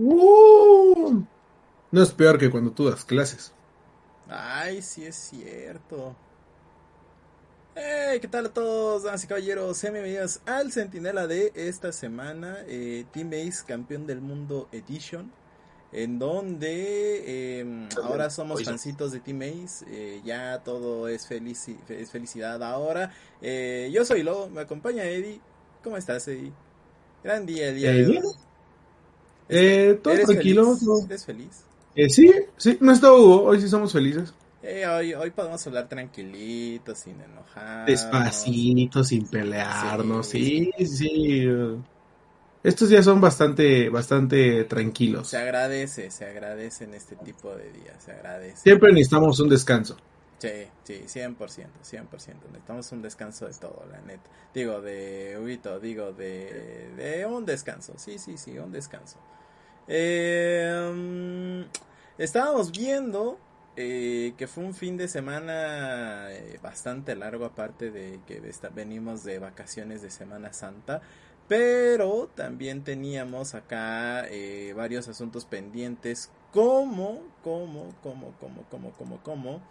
Uh, no es peor que cuando tú das clases. Ay, sí es cierto. Hey, ¿qué tal a todos, damas y caballeros? Sean bienvenidos al Centinela de esta semana, eh, Team Ace Campeón del Mundo Edition, en donde em, ahora somos fancitos de Team Ace, eh, ya todo es, felici es felicidad ahora. Eh, yo soy Lo, me acompaña Eddie. ¿Cómo estás, Eddie? Gran día el día de hoy. Eh, todo ¿Eres tranquilo. feliz? todo- ¿Eres feliz? Eh, sí, sí, no está Hugo, hoy sí somos felices. Eh, hoy, hoy podemos hablar tranquilitos, sin enojar. Despacito, sin pelearnos, Sí. sí, sí. Estos días son bastante, bastante tranquilos. Se agradece, se agradece en este tipo de días, se agradece. Siempre necesitamos un descanso. Sí, sí, 100%, 100%. Necesitamos un descanso de todo, la neta. Digo, de Huito, digo, de, de un descanso. Sí, sí, sí, un descanso. Eh, mm, estábamos viendo eh, que fue un fin de semana eh, bastante largo, aparte de que venimos de vacaciones de Semana Santa. Pero también teníamos acá eh, varios asuntos pendientes, como, como, como, como, como, como, como,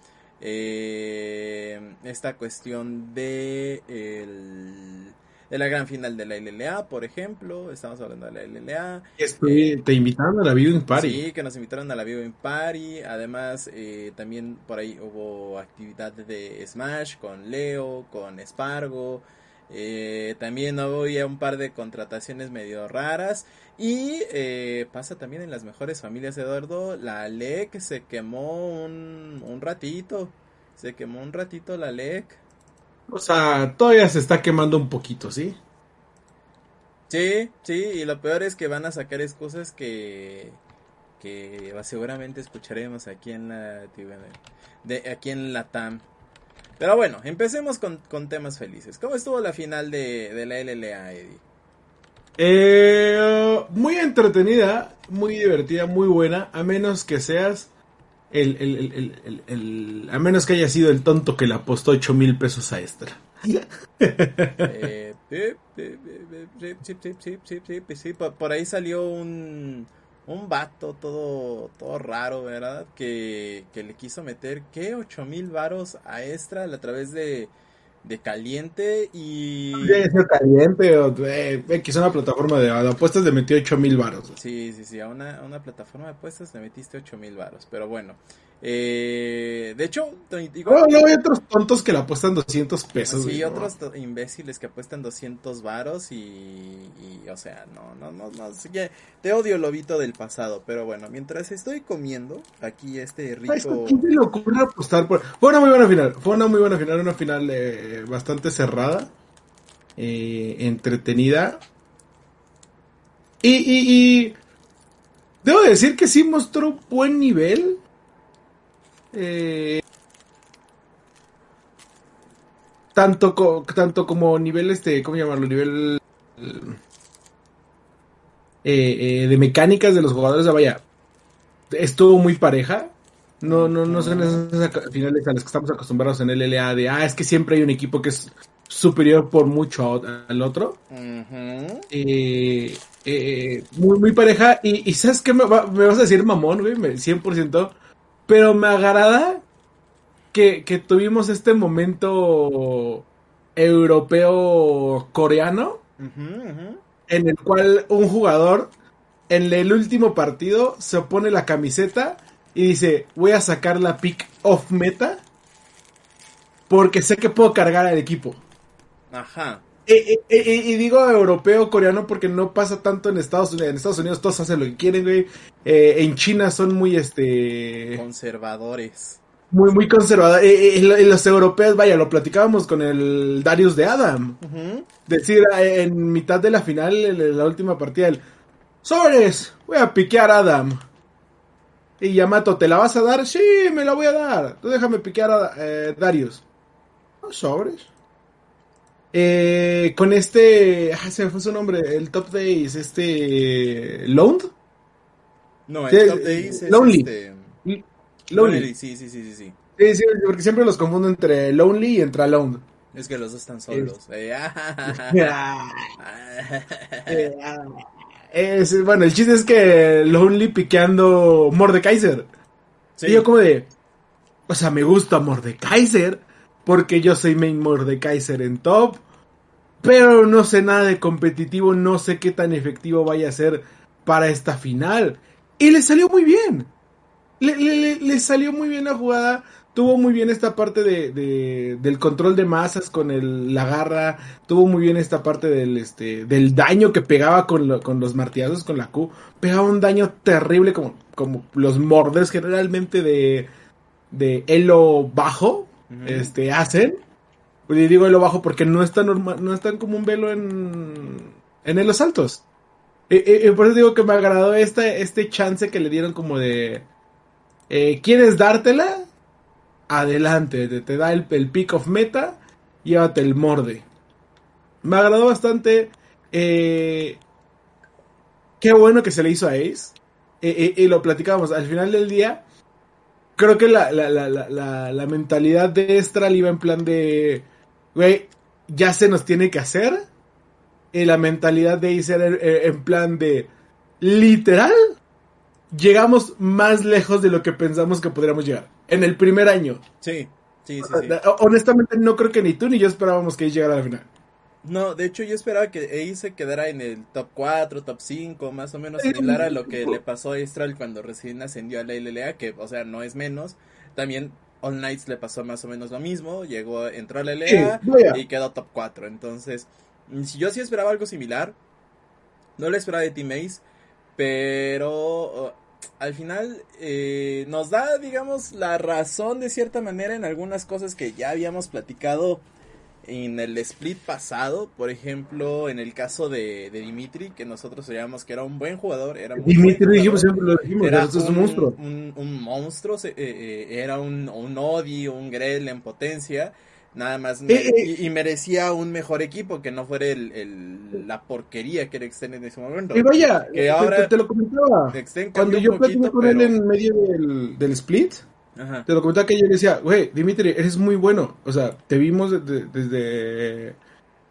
esta cuestión de, el- de la gran final de la LLA, por ejemplo, estamos hablando de la LLA, Estoy- te invitaron a la Viewing Party. Sí, que nos invitaron a la Viewing Party. Además, eh, también por ahí hubo actividad de Smash con Leo, con Spargo. Eh, también había un par de contrataciones medio raras. Y eh, pasa también en las mejores familias, Eduardo. La LEC se quemó un, un ratito. Se quemó un ratito la LEC. O sea, todavía se está quemando un poquito, ¿sí? Sí, sí, y lo peor es que van a sacar excusas que, que seguramente escucharemos aquí en la de aquí en la TAM. Pero bueno, empecemos con, con temas felices. ¿Cómo estuvo la final de, de la LLA, Eddie? Eh, muy entretenida, muy divertida, muy buena, a menos que seas el, el, el, el el a menos que haya sido el tonto que le apostó 8 mil pesos a Extra. sí, por ahí salió un, un vato todo, todo raro, ¿verdad? Que, que le quiso meter, ¿qué? 8 mil varos a Extra a través de de caliente y... Ser caliente o eh, X, una plataforma de, de apuestas le metió 8 mil baros. Sí, sí, sí, a una, a una plataforma de apuestas le metiste 8 mil varos, pero bueno. Eh, de hecho, digo... No, no, hay otros tontos que le apuestan 200 pesos. Sí, güey, otros imbéciles que apuestan 200 varos y, y, o sea, no, no, no, no, que te odio lobito del pasado, pero bueno, mientras estoy comiendo aquí este Ay, ¿a rico... quién se le ocurre apostar por... Fue una muy buena final, fue una muy buena final, una final eh, bastante cerrada, eh, entretenida. Y, y, y debo decir que sí mostró buen nivel. Eh, tanto, co- tanto como nivel, este, ¿cómo llamarlo? Nivel eh, eh, de mecánicas de los jugadores. Sea, vaya, estuvo muy pareja. No, no, no son esas finales a las que estamos acostumbrados en LLA de, ah, es que siempre hay un equipo que es superior por mucho al otro. Eh, eh, muy, muy pareja. Y, y ¿sabes qué? Me, va- me vas a decir mamón, güey, me- 100%. Pero me agrada que, que tuvimos este momento europeo-coreano Ujú, ujú. en el cual un jugador en el último partido se pone la camiseta y dice, voy a sacar la pick off meta porque sé que puedo cargar al equipo. Ajá. Eh, eh, eh, y digo europeo, coreano, porque no pasa tanto en Estados Unidos. En Estados Unidos todos hacen lo que quieren, güey. Eh, en China son muy, este, Conservadores. muy, muy conservadores. Eh, eh, los europeos, vaya, lo platicábamos con el Darius de Adam. Decir, eh, en mitad de la final, en la última partida, el Sobres, voy a piquear a Adam. Y Yamato, ¿te la vas a dar? Sí, me la voy a dar. Tú déjame piquear a eh, Darius. "Ah, Sobres. Eh, con este, ah, se me fue su nombre, el top days, este, Lond. No, el top days es Lonely. este... Lonely. Lonely, Sí, sí, sí, sí, sí. Sí, sí, porque siempre los confundo entre Lonely y entre Alone. Es que los dos están solos. Eh, eh, es, bueno, el chiste es que Lonely piqueando Mordekaiser. Sí. Y yo como de, o sea, me gusta Mordekaiser porque yo soy main Mordekaiser en top, pero no sé nada de competitivo, no sé qué tan efectivo vaya a ser para esta final. Y le salió muy bien. Le, salió muy bien la jugada. Tuvo muy bien esta parte de, de- del control de masas con la garra. Tuvo muy bien esta parte del, este, daño que pegaba con, lo- con los martillazos, con la Q. Pegaba un daño terrible como, como los morders generalmente de, de elo bajo Este, hacen. Y digo elo bajo porque no es tan normal, no es tan como un velo en, en elos altos. Y, y- y por eso digo que me agradó este, este chance que le dieron como de... eh, ¿Quieres dártela? Adelante, te, da el, el pick of meta, llévate el morde. Me agradó bastante. eh, qué bueno que se le hizo a Ace. Eh, eh, y lo platicábamos, al final del día, creo que la, la, la, la, la, la mentalidad de Estral iba en plan de, güey, ya se nos tiene que hacer. Y la mentalidad de Ace era eh, en plan de, literal, llegamos más lejos de lo que pensamos que podríamos llegar. En el primer año. Sí, sí, sí, sí. Honestamente, no creo que ni tú ni yo esperábamos que llegara a la final. No, de hecho yo esperaba que Ace se quedara en el top 4, top 5, más o menos similar a lo que le pasó a Estral cuando recién ascendió a la LLA, que, o sea, no es menos. También All Knights le pasó más o menos lo mismo, llegó, entró a la LLA Sí, y quedó top 4. Entonces, mm, si yo sí esperaba algo similar, no lo esperaba de Team Ace, pero al final eh, nos da, digamos, la razón de cierta manera en algunas cosas que ya habíamos platicado en el split pasado, por ejemplo, en el caso de, de Dimitri, que nosotros veíamos que era un buen jugador, era muy Dimitri dijimos, siempre lo dijimos, Era un monstruo. un, un monstruo, eh, eh, era un, un Odi, un Grell en potencia, nada más, Eh, y, y merecía un mejor equipo que no fuera el, el- la porquería que era Extend en ese momento. Y vaya, Que ahora- te, te lo comentaba. Cuando yo platiqué con pero- él en medio del, del split, Ajá. te lo comentaba que yo le decía, güey, Dimitri, eres muy bueno. O sea, te vimos de- de- desde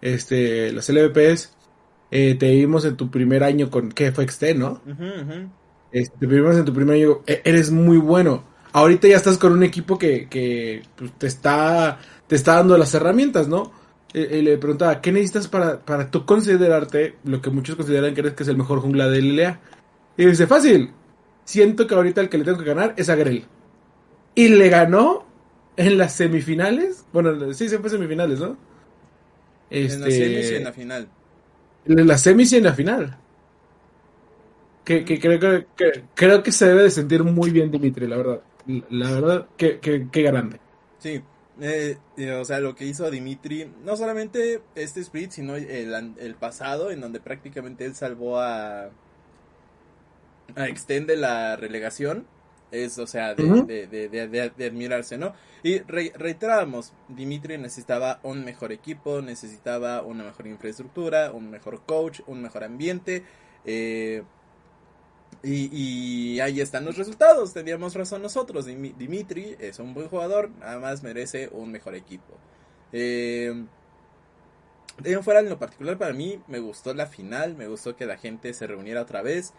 este, las LVPs, eh, te vimos en tu primer año con, ¿qué fue Extend, no? Ujú, ujú. Este, te vimos en tu primer año, e- eres muy bueno. Ahorita ya estás con un equipo que, que pues, te está te está dando las herramientas, ¿no? Eh, Y, le preguntaba, ¿qué necesitas para, para tú considerarte lo que muchos consideran que eres que es el mejor jungla de LLA? Y dice, fácil, siento que ahorita el que le tengo que ganar es a Grell. Y le ganó en las semifinales. Bueno, sí, fue semifinales, ¿no? En la Este, semis y en la final. en las semis y en la final. Que, que creo que, que- creo que se debe de sentir muy bien Dimitri, la verdad. La verdad, que, que, que grande. Sí, eh, eh, o sea, lo que hizo Dimitri, no solamente este split, sino el, el pasado, en donde prácticamente él salvó a, a Extend de la relegación, es, o sea, de, de, de, de- de- de admirarse, ¿no? Y re- reiterábamos, Dimitri necesitaba un mejor equipo, necesitaba una mejor infraestructura, un mejor coach, un mejor ambiente, eh, y, y ahí están los resultados. Teníamos razón nosotros. Dimi- Dimitri es un buen jugador, nada más merece un mejor equipo. Eh, de fuera, en lo particular, para mí me gustó la final. Me gustó que la gente se reuniera otra vez.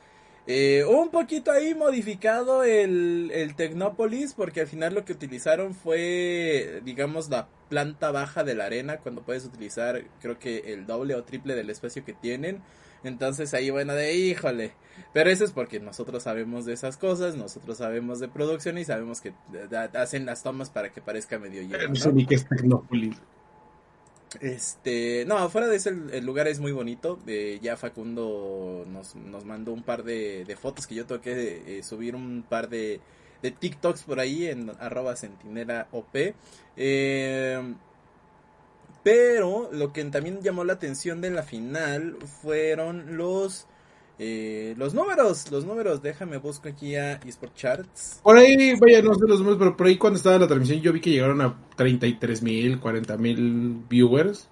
Eh, un poquito ahí modificado el, el Tecnópolis, porque al final lo que utilizaron fue, digamos, la planta baja de la arena, cuando puedes utilizar, creo que el doble o triple del espacio que tienen. Entonces ahí, bueno, de híjole. Pero eso es porque nosotros sabemos de esas cosas, nosotros sabemos de producción y sabemos que hacen las tomas para que parezca medio lleno. No sé ¿no? ni qué es Tecnópolis. Este, no, fuera de eso el, lugar es muy bonito. eh, ya Facundo nos, nos mandó un par de, fotos que yo tengo que eh, subir un par de, de TikToks por ahí en arroba centinela OP. Eh, pero lo que también llamó la atención de la final fueron los eh, los números, los números. Déjame busco aquí a eSport Charts. Por ahí, vaya, no sé los números, pero por ahí cuando estaba la transmisión yo vi que llegaron a 33 mil, 40 mil viewers.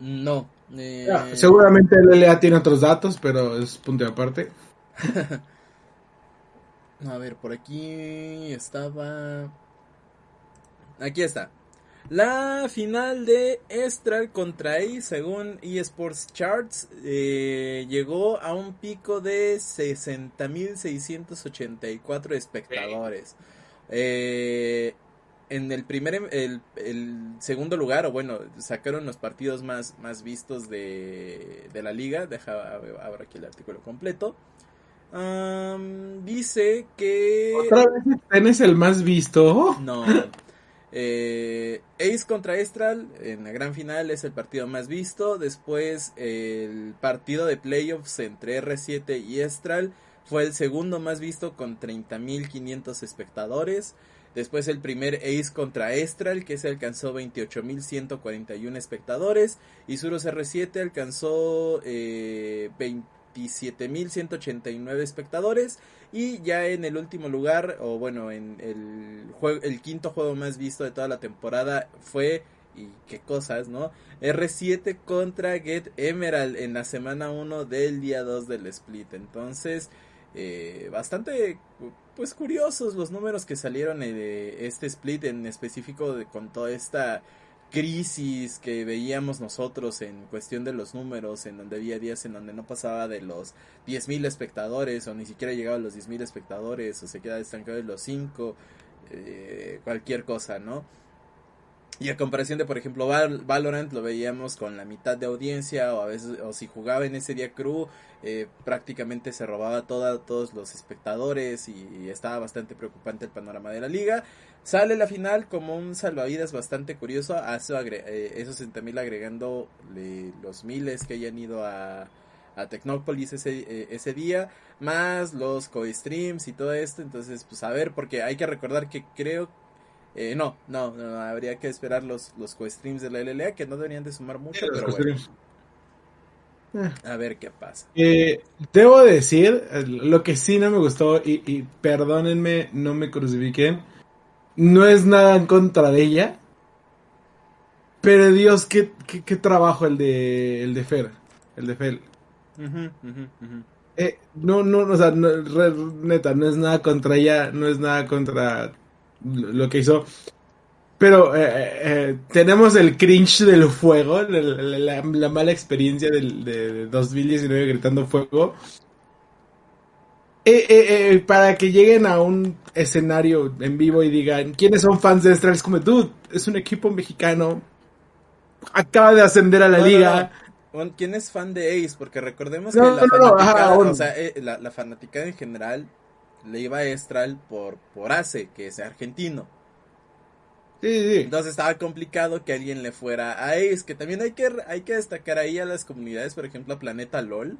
No. eh, Ah, seguramente el LA tiene otros datos, pero es punto de aparte. A ver, por aquí estaba. Aquí está. La final de Estral contra Ace, según eSports Charts, eh, llegó a un pico de 60.684 espectadores. Eh, en el primer, el, el, segundo lugar, o bueno, sacaron los partidos más, más vistos de, de la liga. Deja ahora aquí el artículo completo. Um, dice que. ¿Otra vez tenés el más visto? No. Eh, Ace contra Estral en la gran final es el partido más visto. Después el partido de playoffs entre R7 y Estral fue el segundo más visto con 30.500 espectadores. Después el primer Ace contra Estral que se alcanzó 28.141 espectadores. Y Suros R7 alcanzó eh, 27.189 espectadores. Y ya en el último lugar, o bueno, en el, juego, el quinto juego más visto de toda la temporada fue, y qué cosas, ¿no? R7 contra Get Emerald en la semana 1 del día 2 del split. Entonces, eh, bastante pues curiosos los números que salieron de este split en específico de, con toda esta crisis que veíamos nosotros en cuestión de los números, en donde había días en donde no pasaba de los 10.000 espectadores o ni siquiera llegaba a los 10.000 espectadores o se queda estancado en los 5, eh, cualquier cosa, ¿no? Y a comparación de, por ejemplo, Valorant lo veíamos con la mitad de audiencia o a veces, o si jugaba en ese día crew, eh, prácticamente se robaba toda, todos los espectadores y, estaba bastante preocupante el panorama de la liga. Sale la final como un salvavidas bastante curioso, a eso eh, esos 60 agregando los miles que hayan ido a, a Tecnópolis ese, eh, ese día, más los co-streams y todo esto. Entonces, pues a ver, porque hay que recordar que creo eh, no, no, no, habría que esperar los, los co-streams de la LLA que no deberían de sumar mucho, pero bueno. A ver qué pasa. Eh, debo decir, lo que sí no me gustó, y, y, perdónenme, no me crucifiquen, no es nada en contra de ella, pero Dios, qué, qué, qué trabajo el de, el de Fer, el de Fel. Uh -huh, uh -huh, eh, no, no, o sea, no, re, neta, no es nada contra ella, no es nada contra lo que hizo. Pero eh, eh, tenemos el cringe del fuego, la, la, la mala experiencia del, de 2019 gritando fuego. Eh, para que lleguen a un escenario en vivo y digan, ¿quiénes son fans de Estral? Es como, dude, es un equipo mexicano. Acaba de ascender a la no, liga. No, no. ¿Quién es fan de Ace? Porque recordemos que la, fanaticada, o sea, la, la fanática en general le iba a Estral por, por Ace, que es argentino. Sí, sí. Entonces estaba complicado que alguien le fuera a Ace, que también hay que, hay que destacar ahí a las comunidades, por ejemplo a Planeta LOL,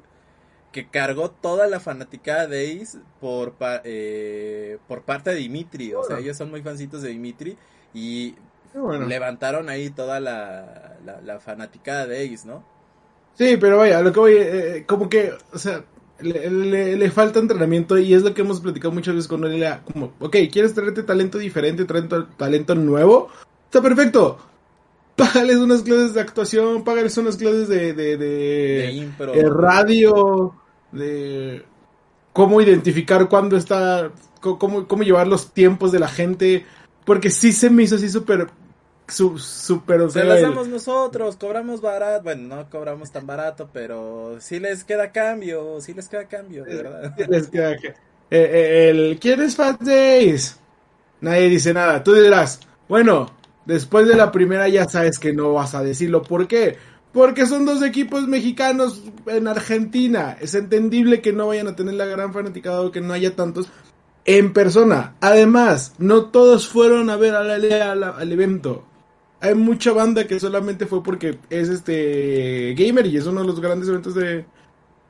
que cargó toda la fanaticada de Ace por, eh, por parte de Dimitri, o sea, ellos son muy fancitos de Dimitri y bueno. levantaron ahí toda la, la, la, fanaticada de Ace, ¿no? Sí, pero vaya, lo que voy, eh, como que, o sea, le, le, le, falta entrenamiento y es lo que hemos platicado muchas veces con él. Como, ok, ¿quieres traerte talento diferente, talento, talento nuevo? Está perfecto. Págales unas clases de actuación, págales unas clases de, de, de, de, impro. de radio, de cómo identificar cuándo está, cómo, cómo llevar los tiempos de la gente. Porque sí se me hizo así súper su, super Se las damos nosotros, cobramos barato, bueno, no cobramos tan barato, pero sí les queda cambio, sí les queda cambio, de verdad. Sí les queda eh, eh, el ¿Quién es Fat Days? Nadie dice nada. Tú dirás, bueno, después de la primera ya sabes que no vas a decirlo. ¿Por qué? Porque son dos equipos mexicanos en Argentina. Es entendible que no vayan a tener la gran fanaticada o que no haya tantos en persona. Además, no todos fueron a ver al, al evento hay mucha banda que solamente fue porque es este gamer y es uno de los grandes eventos de,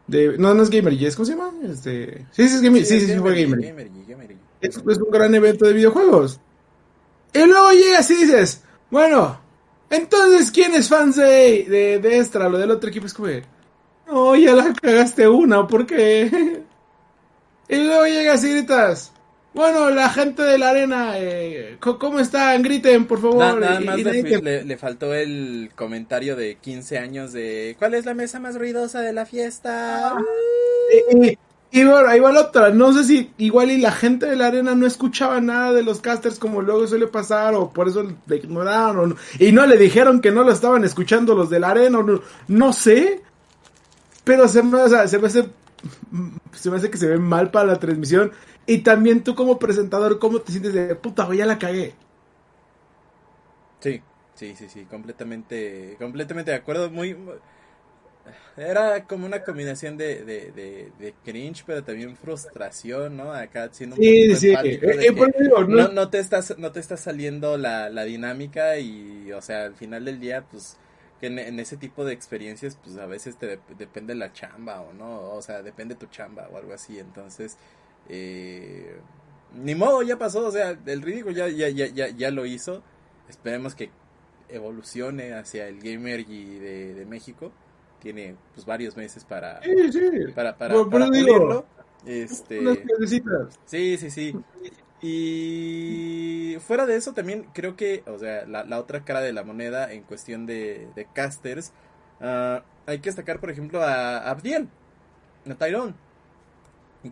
de no no es gamer y es cómo se llama este sí sí es gamer sí sí, sí, sí fue gamer, gamer, gamer. Es, es, un gran evento de videojuegos y luego llegas y dices bueno entonces quién es fans de de, de Extra lo del otro equipo es como no ya la cagaste una ¿por qué? y luego llegas y gritas bueno, la gente de la arena, eh, ¿cómo están? Griten, por favor. Nada, nada más y, y le, le, le, faltó el comentario de 15 años de ¿Cuál es la mesa más ruidosa de la fiesta? Ah, y, Y bueno, ahí va la otra. No sé si igual y la gente de la arena no escuchaba nada de los casters como luego suele pasar, o por eso le ignoraron, y no le dijeron que no lo estaban escuchando los de la arena, o no, no sé. Pero se me, o sea, se me hace. Se me hace que se ve mal para la transmisión. Y también tú como presentador, ¿cómo te sientes de puta, güey, ya la cagué? Sí, sí, sí, sí, completamente, completamente de acuerdo. Muy, era como una combinación de, de, de, de cringe, pero también frustración, ¿no? Acá siendo un Sí, sí. Eh, de eh, digo, no- no, no te estás, no te está saliendo la, la dinámica y, o sea, al final del día, pues, que en, en ese tipo de experiencias, pues, a veces te dep- depende la chamba o no, o sea, depende tu chamba o algo así, entonces, eh, ni modo, ya pasó, o sea, el ridículo ya, ya, ya, ya, ya lo hizo, esperemos que evolucione hacia el gamer y de, de México, tiene, pues, varios meses para, Sí, sí. para, para, pulirlo, este... Unas. Sí, sí, sí. Y fuera de eso también creo que, o sea, la, la otra cara de la moneda en cuestión de, de casters, ah, hay que destacar, por ejemplo, a Abdiel, a Tyrone.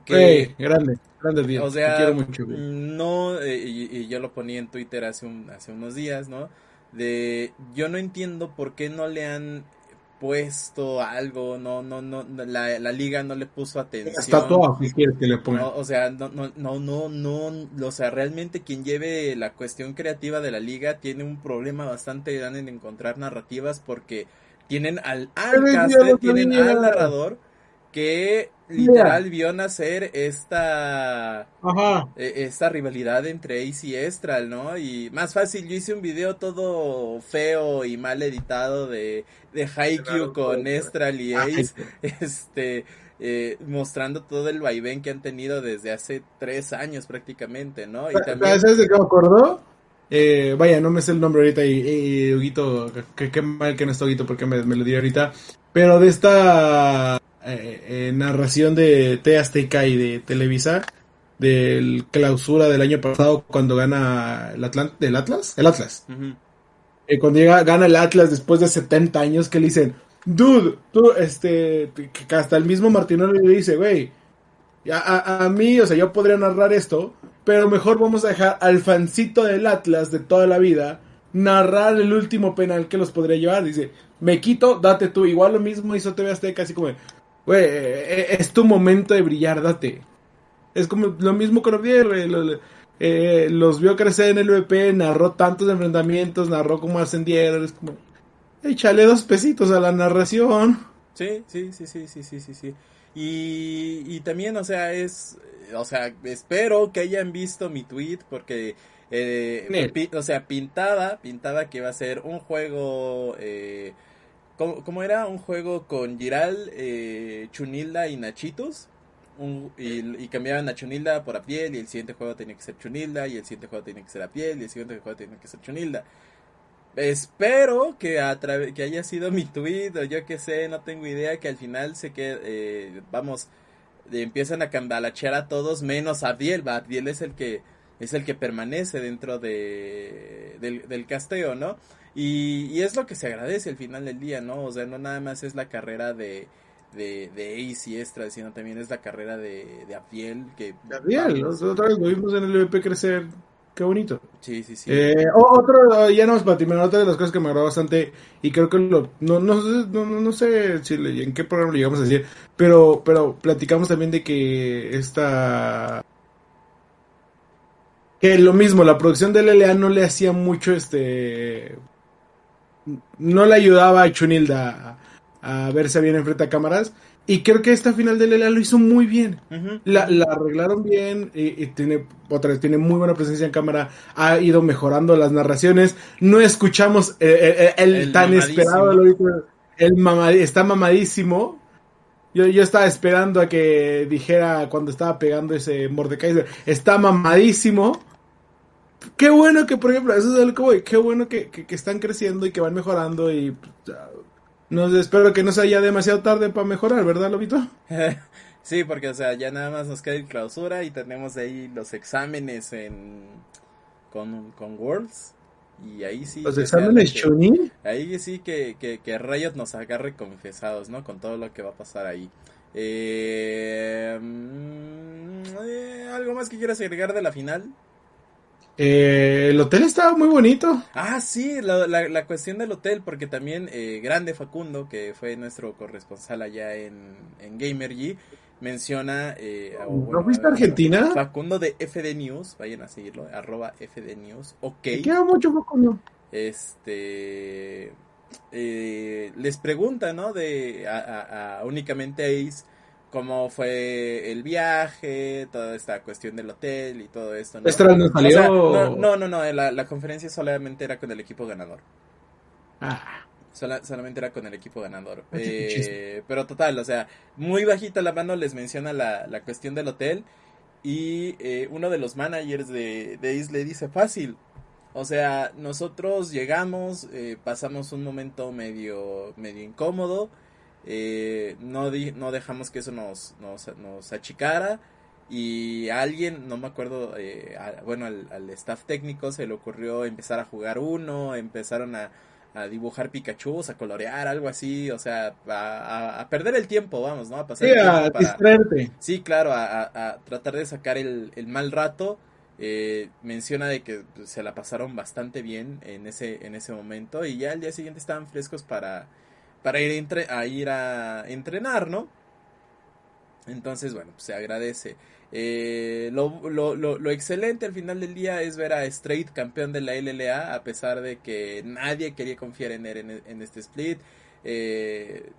Que, grande, grande día. o sea, Te quiero mucho, güey. no, eh, y, y yo lo ponía en Twitter hace, un, hace unos días, ¿no? De, yo no entiendo por qué no le han puesto algo, no, no, no, la, la liga no le puso atención. Está todo, si quieres que le ponga. No, o sea, no, no, no, no, no, o sea, realmente quien lleve la cuestión creativa de la liga tiene un problema bastante grande en encontrar narrativas porque tienen al, al lo tienen al narrador que literal vio nacer esta Ajá. eh, esta rivalidad entre Ace y Estral, ¿no? Y más fácil, yo hice un video todo feo y mal editado de, de Haikyuu Claro, con claro. Estral y Ay, Ace, este, eh, mostrando todo el vaivén que han tenido desde hace tres años prácticamente, ¿no? Y también, ¿Sabes de qué me acordó? Eh, vaya, no me sé el nombre ahorita y, y Huguito, que- qué mal que no está Huguito porque me, me lo dio ahorita. Pero de esta eh, eh, narración de T Azteca y de Televisa, del clausura del año pasado cuando gana el, Atlant ¿el Atlas. El Atlas. Eh, cuando llega, gana el Atlas después de 70 años que le dicen, dude, tú, este, que que hasta el mismo Martinoli le dice, güey, a, a- a mí, o sea, yo podría narrar esto, pero mejor vamos a dejar al fancito del Atlas de toda la vida narrar el último penal que los podría llevar. Dice, me quito, date tú. Igual lo mismo hizo TV Azteca, así como, güey, eh, eh, es tu momento de brillar, date. Es como lo mismo con Ovier, güey, lo- eh, los vio crecer en el VP, narró tantos enfrentamientos, narró cómo ascendieron, es como, échale dos pesitos a la narración. Sí, sí, sí, sí, sí, sí, sí, sí. Y, y también, o sea, es, o sea, espero que hayan visto mi tweet porque, eh, pi- o sea, pintaba, pintaba que iba a ser un juego, eh, ¿cómo, era? Un juego con Giral, eh, Chunilda y Nachitos. Y, cambiaban a Chunilda por Apiel y el siguiente juego tenía que ser Chunilda y el siguiente juego tenía que ser Apiel y el siguiente juego tenía que ser Chunilda. Espero que a que haya sido mi tweet o yo que sé, no tengo idea, que al final se que eh, vamos empiezan a cambalachear a todos menos a Abdiel, Abdiel es el que es el que permanece dentro de del, del casteo, ¿no? Y, y es lo que se agradece al final del día, ¿no? O sea, no nada más es la carrera de de, de Ace y Extra, sino también es la carrera de, de Abdiel, que otra vez lo vimos en el VP crecer, qué bonito. sí, sí, sí. Eh, otro, ya no es para terminar, otra de las cosas que me agradó bastante, y creo que lo, no, no, sé- no, no- no sé si le- en qué programa lo llegamos a decir, pero, pero platicamos también de que esta, que lo mismo, la producción de LLA no le hacía mucho, este, no le ayudaba a Chunilda a, a verse bien enfrente a cámaras, y creo que esta final de LLA lo hizo muy bien. La, la arreglaron bien y, y tiene otra vez tiene muy buena presencia en cámara ha ido mejorando las narraciones no escuchamos eh, eh, el, El tan mamadísimo. esperado lo- el está mamadísimo yo, yo estaba esperando a que dijera cuando estaba pegando ese Mordekaiser está mamadísimo qué bueno que por ejemplo eso es algo voy qué bueno que, que, que están creciendo y que van mejorando y pues, ya, no sé, espero que no sea ya demasiado tarde para mejorar verdad Lobito Sí, porque, o sea, ya nada más nos queda el clausura y tenemos ahí los exámenes en con, con Worlds. Y ahí sí. los exámenes que- Chunin Ahí sí que, que, que Riot nos agarre confesados, ¿no? Con todo lo que va a pasar ahí. Eh, mm, eh, ¿Algo más que quieras agregar de la final? Eh, el hotel estaba muy bonito. Ah, sí, la, la, cuestión del hotel, porque también eh, Grande Facundo, que fue nuestro corresponsal allá en, en Gamergy, menciona... Eh, ¿No fuiste a Argentina? Facundo de FD News, vayan a seguirlo, arroba FD News, ok. queda mucho Facundo. Este... Eh, les pregunta, ¿no? De a, a, únicamente Ace cómo fue el viaje, toda esta cuestión del hotel y todo esto. ¿no? no, no, no, la, conferencia solamente era con el equipo ganador. Ah. solamente era con el equipo ganador. Eh, pero total, o sea, muy bajita la mano les menciona la, la cuestión del hotel. Y eh, uno de los managers de, de le dice fácil. O sea, nosotros llegamos, eh, pasamos un momento medio, medio incómodo eh, no, no dejamos que eso nos, nos, achicara y a alguien, no me acuerdo, eh, bueno, al, staff técnico se le ocurrió empezar a jugar uno, empezaron a, dibujar Pikachu, a colorear, algo así, o sea, a, perder el tiempo, vamos, ¿no? A pasar sí, Sí, claro, a, tratar de sacar el, mal rato. Eh, menciona de que se la pasaron bastante bien en ese, en ese momento y ya el día siguiente estaban frescos para para ir a, ir a entrenar, ¿no? Entonces, bueno, pues se agradece. Eh, lo, lo, lo, excelente al final del día es ver a Straight campeón de la LLA, a pesar de que nadie quería confiar en él en, este split. Eh,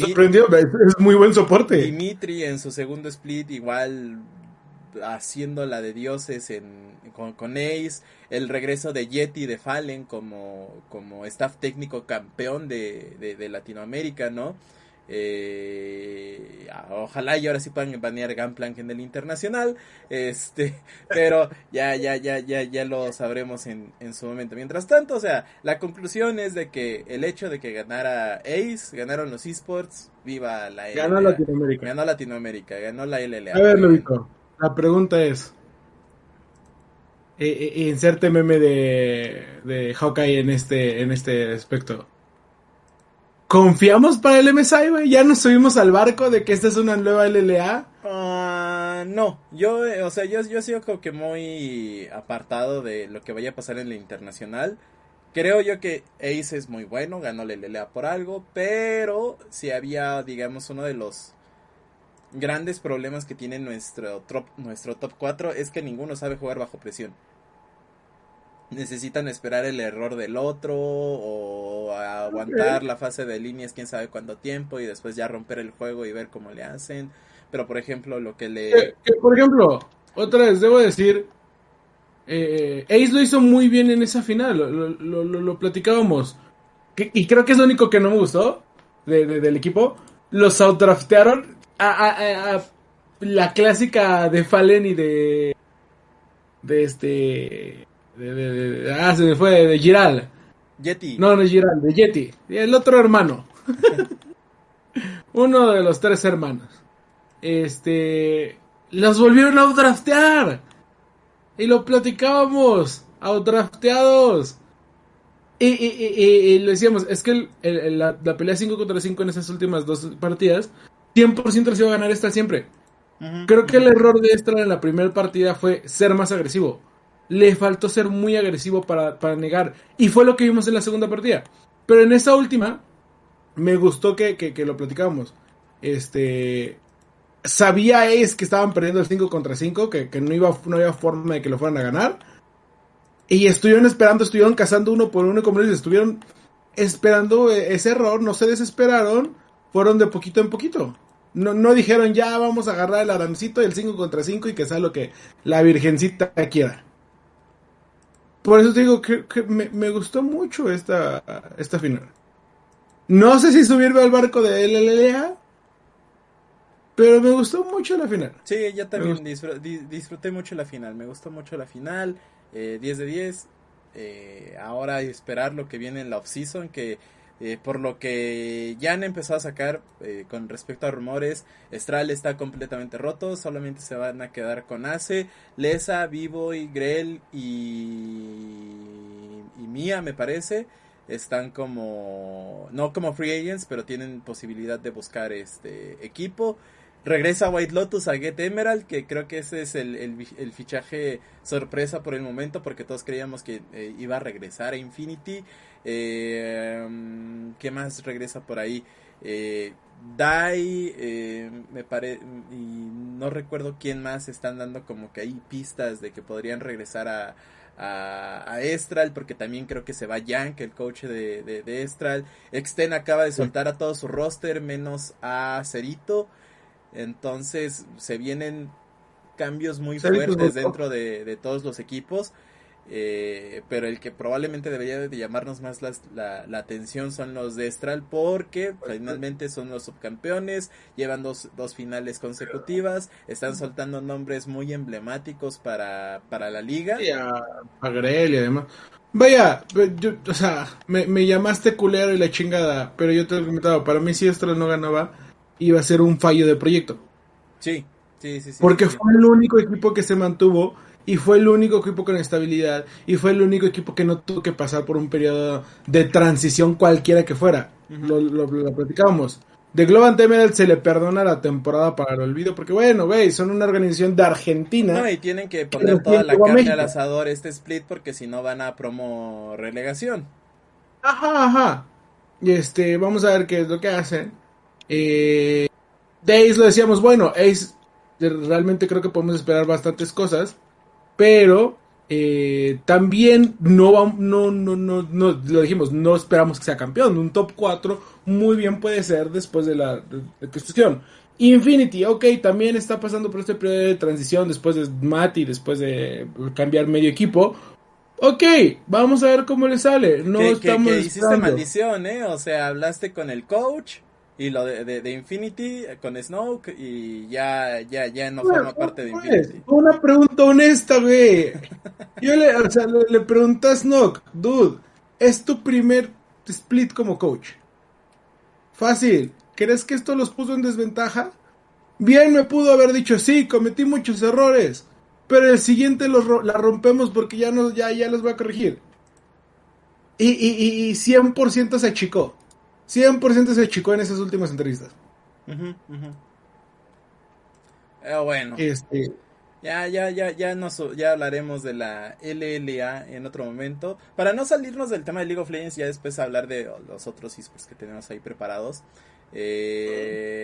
sorprendió, es muy buen soporte. Dimitri en su segundo split igual haciendo la de dioses en, con, con, Ace, el regreso de Yeti de Fallen como, como staff técnico campeón de, de, Latinoamérica, ¿no? Eh, ojalá y ahora sí puedan banear Gunplank en el internacional, este, pero ya, ya, ya, ya, ya lo sabremos en, en su momento. Mientras tanto, o sea, la conclusión es de que el hecho de que ganara Ace, ganaron los esports, viva la Ganó Latinoamérica. Ganó Latinoamérica, ganó la LLA. A ver, Luico. La pregunta es, eh, eh, inserte meme de, de Hawkeye en este, en este aspecto. ¿Confiamos para el MSI, güey? ¿Ya nos subimos al barco de que esta es una nueva LLA? Ah, no, yo, eh, o sea, yo, yo sigo como que muy apartado de lo que vaya a pasar en la internacional. Creo yo que Ace es muy bueno, ganó la LLA por algo, pero si había, digamos, uno de los grandes problemas que tiene nuestro top, nuestro top 4 es que ninguno sabe jugar bajo presión. Necesitan esperar el error del otro o aguantar la fase de líneas quién sabe cuánto tiempo y después ya romper el juego y ver cómo le hacen. Pero por ejemplo, lo que le... por ejemplo, otra vez debo decir, eh, Ace lo hizo muy bien en esa final, lo, lo, platicábamos. y creo que es lo único que no me gustó del equipo. Los outdraftearon a, la clásica de Fallen y de. De este. De, ah, se me fue, de Giral. Yeti. No, no es Giral, de Yeti. El otro hermano. Uno de los tres hermanos. Este. Los volvieron a outdraftear. Y lo platicábamos. Outdrafteados. Y, y, lo decíamos, es que la, la, pelea 5 contra 5 en esas últimas dos partidas 100% se iba a ganar esta siempre. Creo que el error de esta en la primera partida fue ser más agresivo. Le faltó ser muy agresivo para, negar. Y fue lo que vimos en la segunda partida. Pero en esta última, me gustó que, lo platicábamos. Este. Sabía es que estaban perdiendo el 5 contra 5, que, no, iba, no había forma de que lo fueran a ganar. Y estuvieron esperando, estuvieron cazando uno por uno, y como les estuvieron esperando ese error, no se desesperaron fueron de poquito en poquito. No, no dijeron ya vamos a agarrar el arancito del 5 contra 5 y que sea lo que la virgencita quiera. Por eso te digo que, me, gustó mucho esta, esta final. No sé si subirme al barco de LLA, pero me gustó mucho la final. Sí, yo también disfruté mucho la final. Me gustó mucho la final. 10 eh, de 10. Eh, ahora esperar lo que viene en la off-season, que eh, por lo que ya han empezado a sacar eh, con respecto a rumores, Estral está completamente roto, solamente se van a quedar con Ace, Lesa, Vivo y Grell y, y Mia me parece. están como no como free agents, pero tienen posibilidad de buscar este equipo. Regresa White Lotus a Get Emerald, que creo que ese es el, el, fichaje sorpresa por el momento, porque todos creíamos que eh, iba a regresar a Infinity. Eh, ¿Qué más regresa por ahí? Eh, Dai, eh, me parece, y no recuerdo quién más están dando como que hay pistas de que podrían regresar a, a, Estral, porque también creo que se va Yank, el coach de, de, Estral. Exten acaba de soltar a todo su roster, menos a Cerito. Entonces se vienen cambios muy fuertes dentro de, de todos los equipos. Eh, pero el que probablemente debería de llamarnos más la, la, atención son los de Estral porque finalmente son los subcampeones, llevan dos, dos finales consecutivas, están soltando nombres muy emblemáticos para, para la liga. Y a, y además. Vaya, yo, o sea, me, me, llamaste culero y la chingada, pero yo te he comentado, para mí si Estral no ganaba, iba a ser un fallo de proyecto. Sí, sí, sí. sí porque fue el único equipo que se mantuvo y fue el único equipo con estabilidad y fue el único equipo que no tuvo que pasar por un periodo de transición cualquiera que fuera. lo, lo, platicábamos. De Global Emerald se le perdona la temporada para el olvido porque bueno, veis, son una organización de Argentina. No, y tienen que poner toda la carne al asador este split porque si no van a promo relegación. Ajá, ajá. Y este, vamos a ver qué es lo que hacen. Eh, de Ace lo decíamos, bueno, Ace realmente creo que podemos esperar bastantes cosas pero eh, también no, no, no, no, no, lo dijimos, no esperamos que sea campeón. Un top 4 muy bien puede ser después de la construcción. Infinity, ok, también está pasando por este periodo de transición después de Mati, después de cambiar medio equipo. Ok, vamos a ver cómo le sale. No estamos. Que, hiciste maldición, ¿eh? O sea, hablaste con el coach y lo de, de, Infinity con Snoke y ya, ya, ya no forma parte de pues, Infinity. Una pregunta honesta, güey. Yo le, o sea, le, pregunté a Snoke, dude, es tu primer split como coach. Fácil. ¿Crees que esto los puso en desventaja? Bien me pudo haber dicho, sí, cometí muchos errores, pero el siguiente los, la rompemos porque ya, no, ya, ya les voy a corregir. Y, y, y 100% se achicó. 100% se chicó en esas últimas entrevistas. Pero bueno. Este. Ya, ya, ya, ya, nos, ya hablaremos de la LLA en otro momento. Para no salirnos del tema de League of Legends, ya después hablar de los otros esports que tenemos ahí preparados. Eh,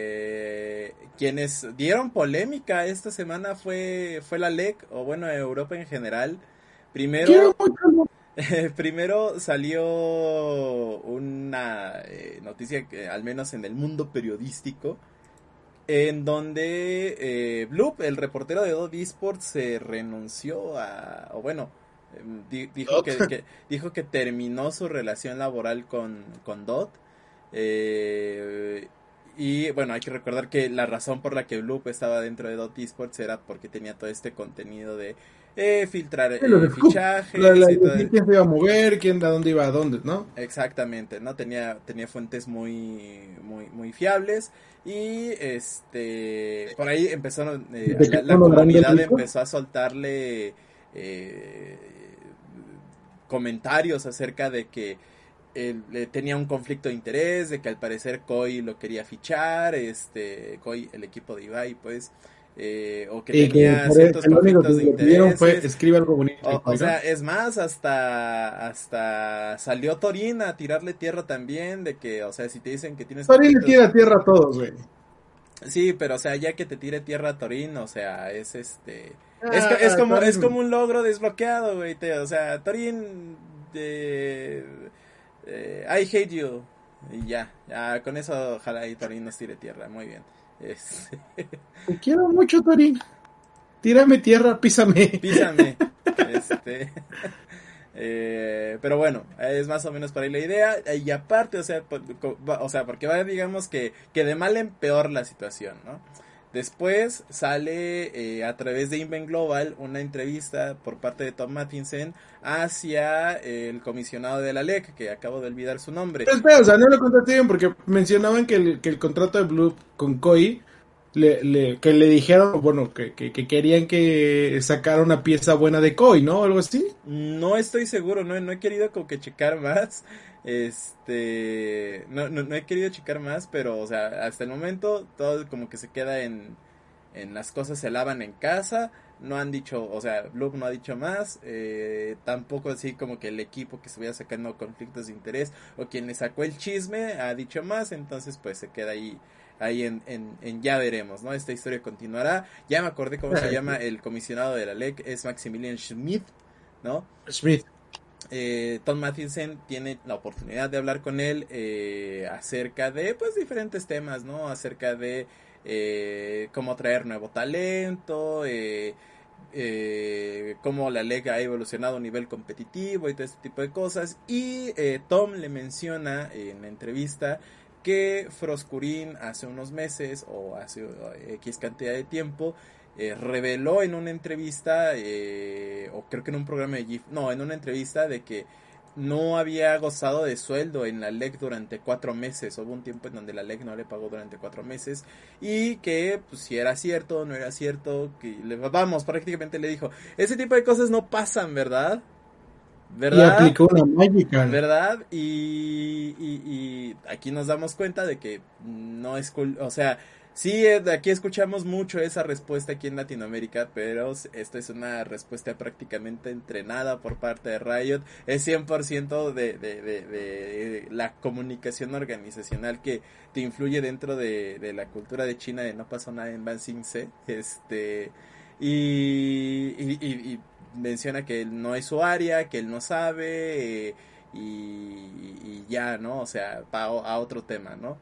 quienes dieron polémica esta semana fue, fue la LEC, o bueno, Europa en general. Primero, primero salió una eh, noticia que al menos en el mundo periodístico en donde eh, Bloop, el reportero de Dot Esports, se renunció a, o bueno, em, dijo, que, dijo que terminó su relación laboral con, con Dot. Eh, y bueno, hay que recordar que la razón por la que Bloop estaba dentro de Dot Esports era porque tenía todo este contenido de eh, filtrar eh, fichajes. quién se iba a mover, quién a dónde iba a dónde, ¿no? Exactamente, ¿no? Tenía, tenía fuentes muy, muy, muy fiables. Y este por ahí empezaron, eh, la, comunidad empezó a soltarle eh, comentarios acerca de que él, tenía un conflicto de interés, de que al parecer Koi lo quería fichar, este Koi, el equipo de Ibai, pues eh, o que tenía ciertos conflictos de interés. Fue, escribe algo bonito. O, sea, es más, hasta hasta salió Torin a tirarle tierra también, de que, o sea, si te dicen que tienes... Torin le tira tierra a todos, güey. Sí, pero o sea, ya que te tire tierra a Torin, o sea, es este... es, es, como, es como un logro desbloqueado, güey. o sea, Torin... De, eh, I hate you. Y ya, ya, con eso ojalá y Torin nos tire tierra, muy bien. Este, Te quiero mucho, Torín. Tírame tierra, písame. Písame. Este, eh, pero bueno, es más o menos por ahí la idea. Y aparte, o sea, o sea porque va, digamos que, que de mal en peor la situación, ¿no? Después sale eh, a través de Invent Global una entrevista por parte de Tom Mattinson hacia el comisionado de la LEC, que acabo de olvidar su nombre. Pero espera, o sea, no lo contaste bien porque mencionaban que el, que el contrato de Blue con Koi, le, que le dijeron, bueno, que, que, querían que sacara una pieza buena de Koi, ¿no? Algo así. No estoy seguro, no, no he querido como que checar más. Este, no, no, no he querido checar más, pero, o sea, hasta el momento todo como que se queda en, en las cosas se lavan en casa. No han dicho, o sea, Bloom no ha dicho más. Eh, tampoco así como que el equipo que estuviera sacando conflictos de interés o quien le sacó el chisme ha dicho más. Entonces, pues se queda ahí ahí en, en, ya veremos, ¿no? Esta historia continuará. Ya me acordé cómo se llama el comisionado de la LEC, es Maximilian Schmidt, ¿no? Schmidt. Eh, Tom Matheson tiene la oportunidad de hablar con él eh, acerca de, pues, diferentes temas, ¿no? Acerca de eh, cómo traer nuevo talento, eh, eh, cómo la liga ha evolucionado a nivel competitivo y todo este tipo de cosas. Y eh, Tom le menciona en la entrevista que Froscurín hace unos meses o hace X cantidad de tiempo reveló en una entrevista, o creo que en un programa de GIF, no, en una entrevista de que no había gozado de sueldo en la LEC durante cuatro meses. Hubo un tiempo en donde la LEC no le pagó durante cuatro meses. Y que, pues, si era cierto o no era cierto, que le, vamos, prácticamente le dijo, ese tipo de cosas no pasan, ¿verdad? ¿Verdad? Y aplicó una mágica. ¿Verdad? Y, y, y, aquí nos damos cuenta de que no es, o sea, Sí, aquí escuchamos mucho esa respuesta aquí en Latinoamérica, pero esta es una respuesta prácticamente entrenada por parte de Riot. Es 100% de, de, de, de, la comunicación organizacional que te influye dentro de, la cultura de China de no pasó nada en Ban. Este, y, y, menciona que él no es su área, que él no sabe, eh, y, ya, ¿no? O sea, va a otro tema, ¿no?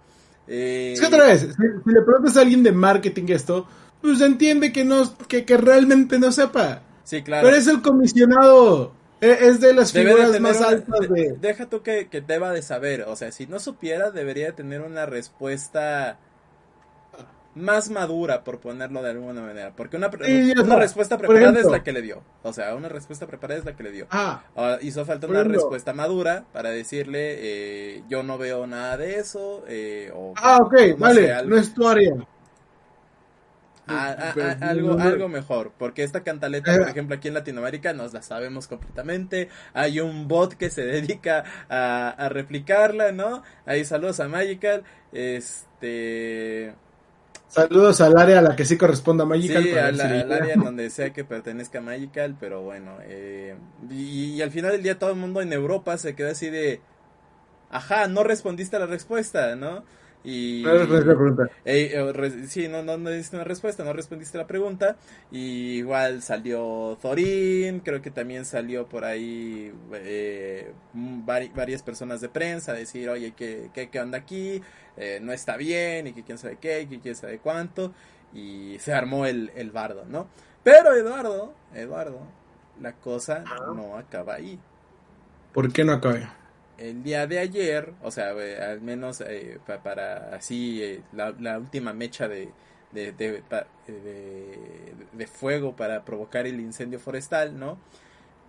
Eh, es que otra vez, si, le preguntas a alguien de marketing esto, pues entiende que no, que, que realmente no sepa. Sí, claro. Pero es el comisionado. E, es de las figuras más altas de... Deja tú que, que deba de saber. O sea, si no supiera, debería tener una respuesta más madura, por ponerlo de alguna manera. Porque una, una respuesta preparada es la que le dio. O sea, una respuesta preparada es la que le dio. Ah, ah hizo falta una respuesta madura para decirle, eh, yo no veo nada de eso. Eh, o, ah, ok, vale, no es tu área. algo, algo mejor, porque esta cantaleta, por eh. ejemplo, aquí en Latinoamérica nos la sabemos completamente. Hay un bot que se dedica a, a replicarla, ¿no? Ahí saludos a Magical. Este Saludos al área a la que sí corresponda a Magical. Sí, al, área en donde sea que pertenezca a Magical, pero bueno. Eh, y, al final del día todo el mundo en Europa se quedó así de... Ajá, no respondiste a la respuesta, ¿no? Y, no la pregunta. Eh, sí, no, no, no diste una respuesta, no respondiste la pregunta. Y igual salió Thorin, creo que también salió por ahí eh, varias personas de prensa a decir, oye, ¿qué, qué, qué onda aquí? Eh, no está bien y que quién sabe qué y que quién sabe cuánto. Y se armó el, el bardo, ¿no? Pero Eduardo, Eduardo, la cosa no acaba ahí. ¿Por qué no acaba? El día de ayer, o sea, eh, al menos eh, para así la, última mecha de, de, de, de, fuego para provocar el incendio forestal, ¿no?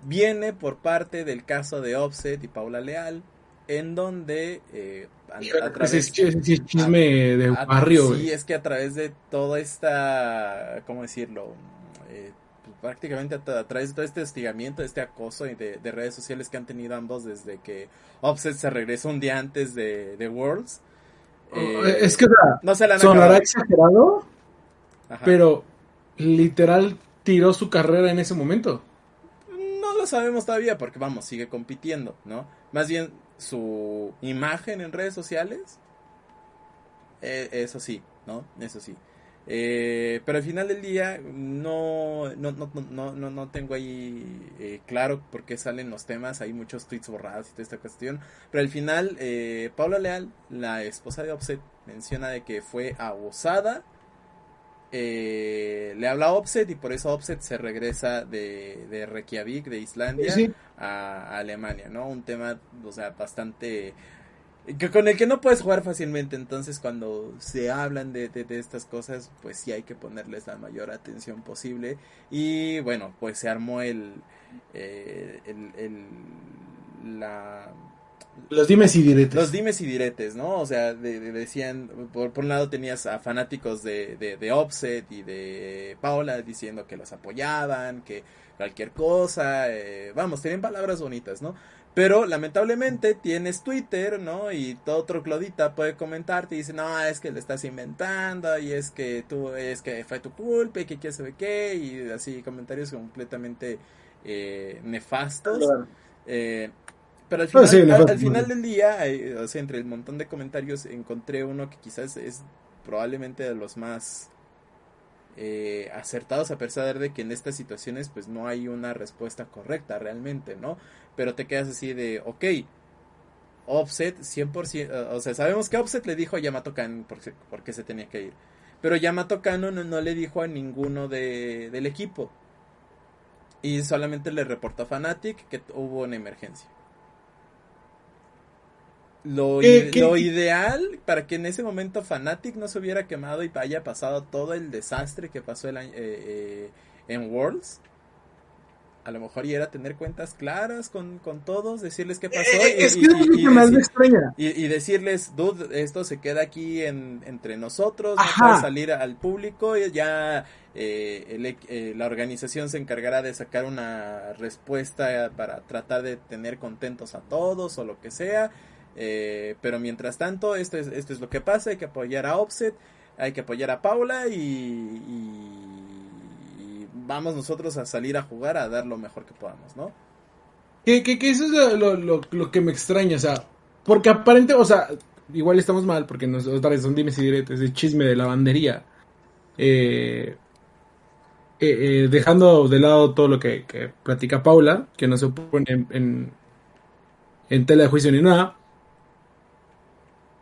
Viene por parte del caso de Offset y Paula Leal, en donde eh, a, través chisme de barrio. Sí, es que a través de toda esta, ¿cómo decirlo? Eh, prácticamente a, través de todo este hostigamiento, este acoso de, de, redes sociales que han tenido ambos desde que Offset se regresó un día antes de, de Worlds. Oh, eh, es que no se la sonará exagerado, pero literal tiró su carrera en ese momento. No lo sabemos todavía porque vamos, sigue compitiendo, ¿no? Más bien su imagen en redes sociales, eh, eso sí, ¿no? Eso sí. Eh, pero al final del día no, no, no, no, no, no tengo ahí eh, claro por qué salen los temas, hay muchos tweets borrados y toda esta cuestión, pero al final eh, Paula Leal, la esposa de Offset, menciona de que fue abusada, le habla a Offset y por eso Offset se regresa de, de Reykjavik, de Islandia, a, Alemania, ¿no? Un tema, o sea, bastante que con el que no puedes jugar fácilmente. Entonces, cuando se hablan de, de, estas cosas, pues sí hay que ponerles la mayor atención posible. Y bueno, pues se armó el. Eh, el, el la. Los dimes y diretes. Los dimes y diretes, ¿no? O sea, decían, por, por, un lado tenías a fanáticos de, de, de Offset y de Paula diciendo que los apoyaban, que cualquier cosa, eh, vamos, tienen palabras bonitas, ¿no? Pero lamentablemente tienes Twitter, ¿no? Y todo otro Clodita puede comentarte y dice, no, es que le estás inventando y es que tú, es que fue tu culpa y que quién sabe qué. Y así comentarios completamente eh, nefastos. Eh, pero al final, al, final del día, eh, o sea, entre el montón de comentarios encontré uno que quizás es probablemente de los más eh, acertados a pesar de que en estas situaciones pues no hay una respuesta correcta realmente, ¿no? Pero te quedas así de, ok, Offset 100%, o sea, sabemos que Offset le dijo a Yamato Kan por, qué se tenía que ir. Pero Yamato Kano no, le dijo a ninguno de, del equipo. Y solamente le reportó a Fnatic que hubo una emergencia. Lo, ideal para que en ese momento Fnatic no se hubiera quemado y haya pasado todo el desastre que pasó el, eh, eh, en Worlds. A lo mejor y era tener cuentas claras con, todos, decirles qué pasó. y, decirles, dude, esto se queda aquí entre nosotros, no puede salir al público. Y ya eh, la organización se encargará de sacar una respuesta para tratar de tener contentos a todos o lo que sea. Eh, pero mientras tanto, esto es, esto es lo que pasa, hay que apoyar a Offset, hay que apoyar a Paula y, vamos nosotros a salir a jugar a dar lo mejor que podamos, ¿no? Que, que, eso es lo, lo, que me extraña, o sea, porque aparente, o sea, igual estamos mal porque nos, son dimes y diretes, de chisme de lavandería. Eh, eh, dejando de lado todo lo que, que platica Paula, que no se pone en, en tela de juicio ni nada,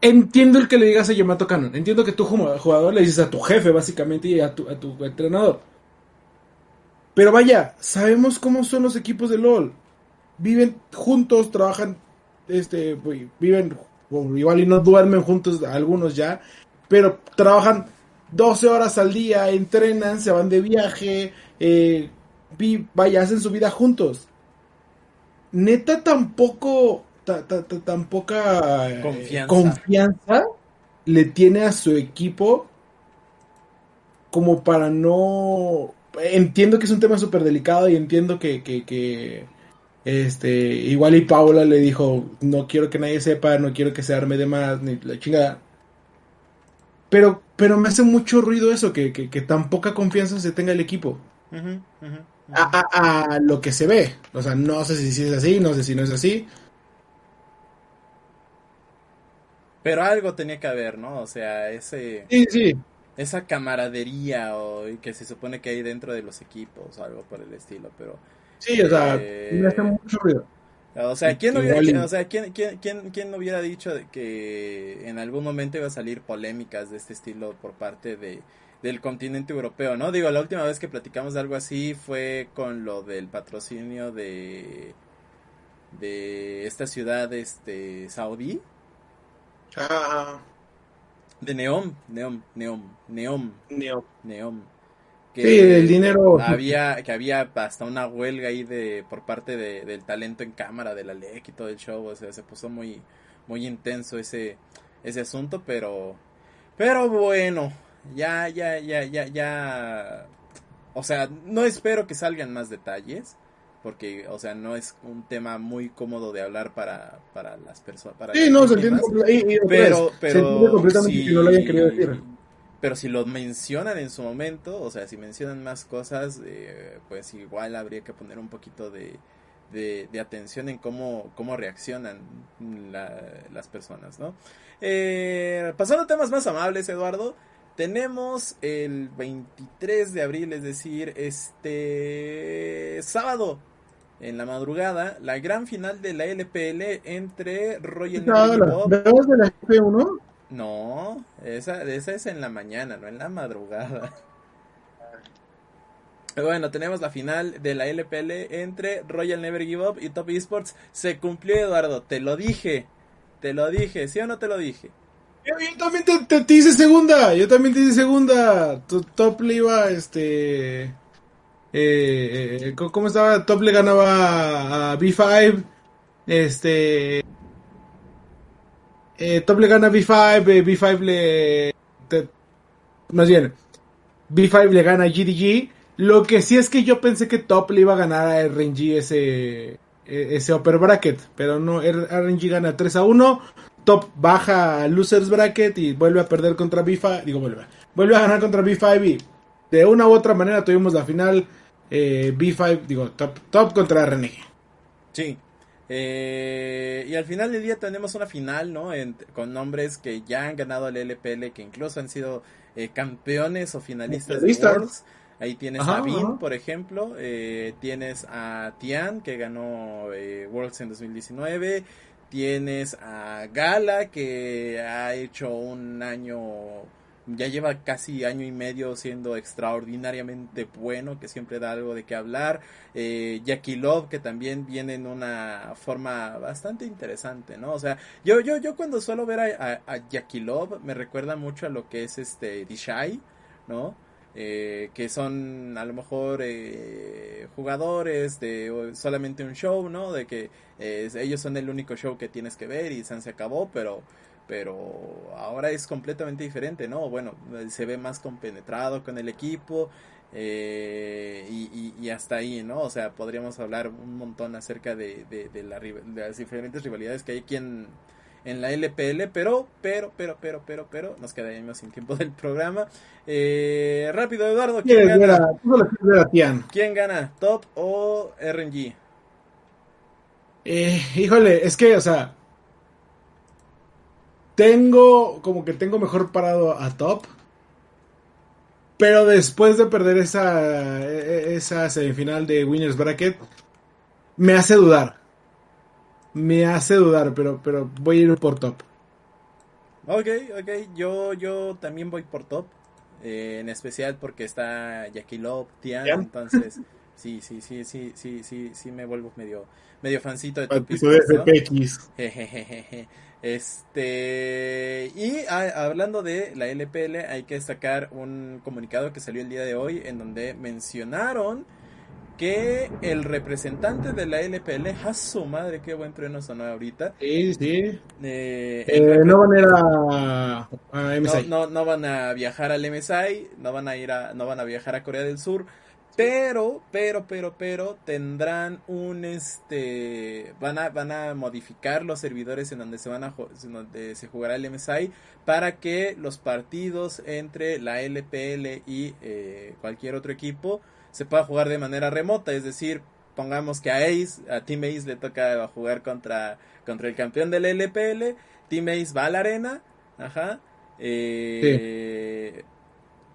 entiendo el que le digas a Yamato Cannon. Entiendo que tú como jugador le dices a tu jefe, básicamente, y a tu, entrenador. Pero vaya, sabemos cómo son los equipos de LOL. Viven juntos, trabajan, este, viven, igual y no duermen juntos algunos ya, pero trabajan 12 horas al día, entrenan, se van de viaje, eh, vaya, hacen su vida juntos. Neta tampoco tan poca eh, confianza. le tiene a su equipo como para no... Entiendo que es un tema súper delicado y entiendo que, que, este, igual y Paula le dijo, no quiero que nadie sepa, no quiero que se arme de más, ni la chingada. Pero, pero me hace mucho ruido eso, que, que, tan poca confianza se tenga el equipo. A, a, lo que se ve. O sea, no sé si es así, no sé si no es así. Pero algo tenía que haber, ¿no? O sea, ese... Sí, sí. Esa camaradería o que se supone que hay dentro de los equipos o algo por el estilo, pero... Sí, o sea, eh, me hace mucho ruido. O sea, ¿quién, hubiera, o sea ¿quién, quién, quién, hubiera dicho que en algún momento iba a salir polémicas de este estilo por parte de, del continente europeo, ¿no? Digo, la última vez que platicamos de algo así fue con lo del patrocinio de de esta ciudad este saudí Ah. De Neom, Neom, Neom, Neom. Neom. Neom. Que sí, el dinero. Había, que había hasta una huelga ahí de, por parte de, del talento en cámara, de la LEC y todo el show. O sea, se puso muy, muy intenso ese, ese asunto, pero, pero bueno, ya, ya, ya, ya, ya. O sea, no espero que salgan más detalles porque, o sea, no es un tema muy cómodo de hablar para, para las personas. Sí, no, se entiende, pero, pero completamente si, no lo hayan querido decir. Pero si lo mencionan en su momento, o sea, si mencionan más cosas, eh, pues igual habría que poner un poquito de, de, atención en cómo, cómo reaccionan las personas, ¿no? Eh, pasando a temas más amables, Eduardo, tenemos el 23 de abril, es decir, este sábado, en la madrugada la gran final de la LPL entre Royal no, Bob. de la FP1? No, esa, esa es en la mañana, no en la madrugada. Bueno, tenemos la final de la LPL entre Royal Never Give Up y Top Esports. Se cumplió, Eduardo, te lo dije. Te lo dije, ¿sí o no te lo dije? Yo, también te, te, hice segunda. Yo también te hice segunda. top le iba, este. Eh, eh, ¿Cómo estaba? Top le ganaba a B5. Este. Eh, Top le gana a B5. Eh, B5 le. más bien. B5 le gana a GDG. Lo que sí es que yo pensé que Top le iba a ganar a RNG ese. ese upper bracket, pero no, RNG gana 3 a 1, Top baja a losers bracket y vuelve a perder contra B5, digo vuelve, vuelve a ganar contra B5 y de una u otra manera tuvimos la final eh, B5, digo, top, top contra RNG. Sí. Eh, y al final del día tenemos una final, ¿no? con nombres que ya han ganado el LPL, que incluso han sido eh, campeones o finalistas de Worlds. Ahí tienes a Vin, por ejemplo. Eh, tienes a Tian, que ganó Worlds en 2019. Tienes a Gala, que ha hecho un año ya lleva casi año y medio siendo extraordinariamente bueno, que siempre da algo de qué hablar. Eh, Jackie Love, que también viene en una forma bastante interesante, ¿no? O sea, yo, yo, yo cuando suelo ver a, a, Jackie Love, me recuerda mucho a lo que es este Dishai, ¿no? Eh, que son a lo mejor eh, jugadores de solamente un show, ¿no? De que eh, ellos son el único show que tienes que ver y se acabó, pero pero ahora es completamente diferente, ¿no? Bueno, se ve más compenetrado con el equipo eh, y, hasta ahí, ¿no? O sea, podríamos hablar un montón acerca de, de, las diferentes rivalidades que hay aquí en, la LPL, pero, pero, pero, pero, pero, pero, nos quedaríamos sin tiempo del programa. Eh, rápido, Eduardo, ¿quién gana? ¿Quién gana? ¿Top o RNG? Eh, híjole, es que, o sea, tengo como que tengo mejor parado a top. Pero después de perder esa, e, esa semifinal de Winners Bracket, me hace dudar. Me hace dudar, pero, pero voy a ir por top. Ok, ok, yo, yo también voy por top. Eh, en especial porque está Jackie Love, Tian, entonces sí, sí, sí, sí, sí, sí, sí me vuelvo medio, medio fancito de Top Este, y hablando de la LPL, hay que destacar un comunicado que salió el día de hoy en donde mencionaron que el representante de la LPL, a su madre, qué buen trueno sonó ahorita. Sí, sí. Eh, eh, no van a ir a, MSI. No, no, van a viajar al MSI, no van a ir a, no van a viajar a Corea del Sur. Pero, pero, pero, pero tendrán un este van a van a modificar los servidores en donde se van a en donde se jugará el MSI para que los partidos entre la LPL y eh, cualquier otro equipo se pueda jugar de manera remota, es decir, pongamos que a Ace, a Team Ace le toca jugar contra contra el campeón de la LPL, Team Ace va a la arena, ajá, eh,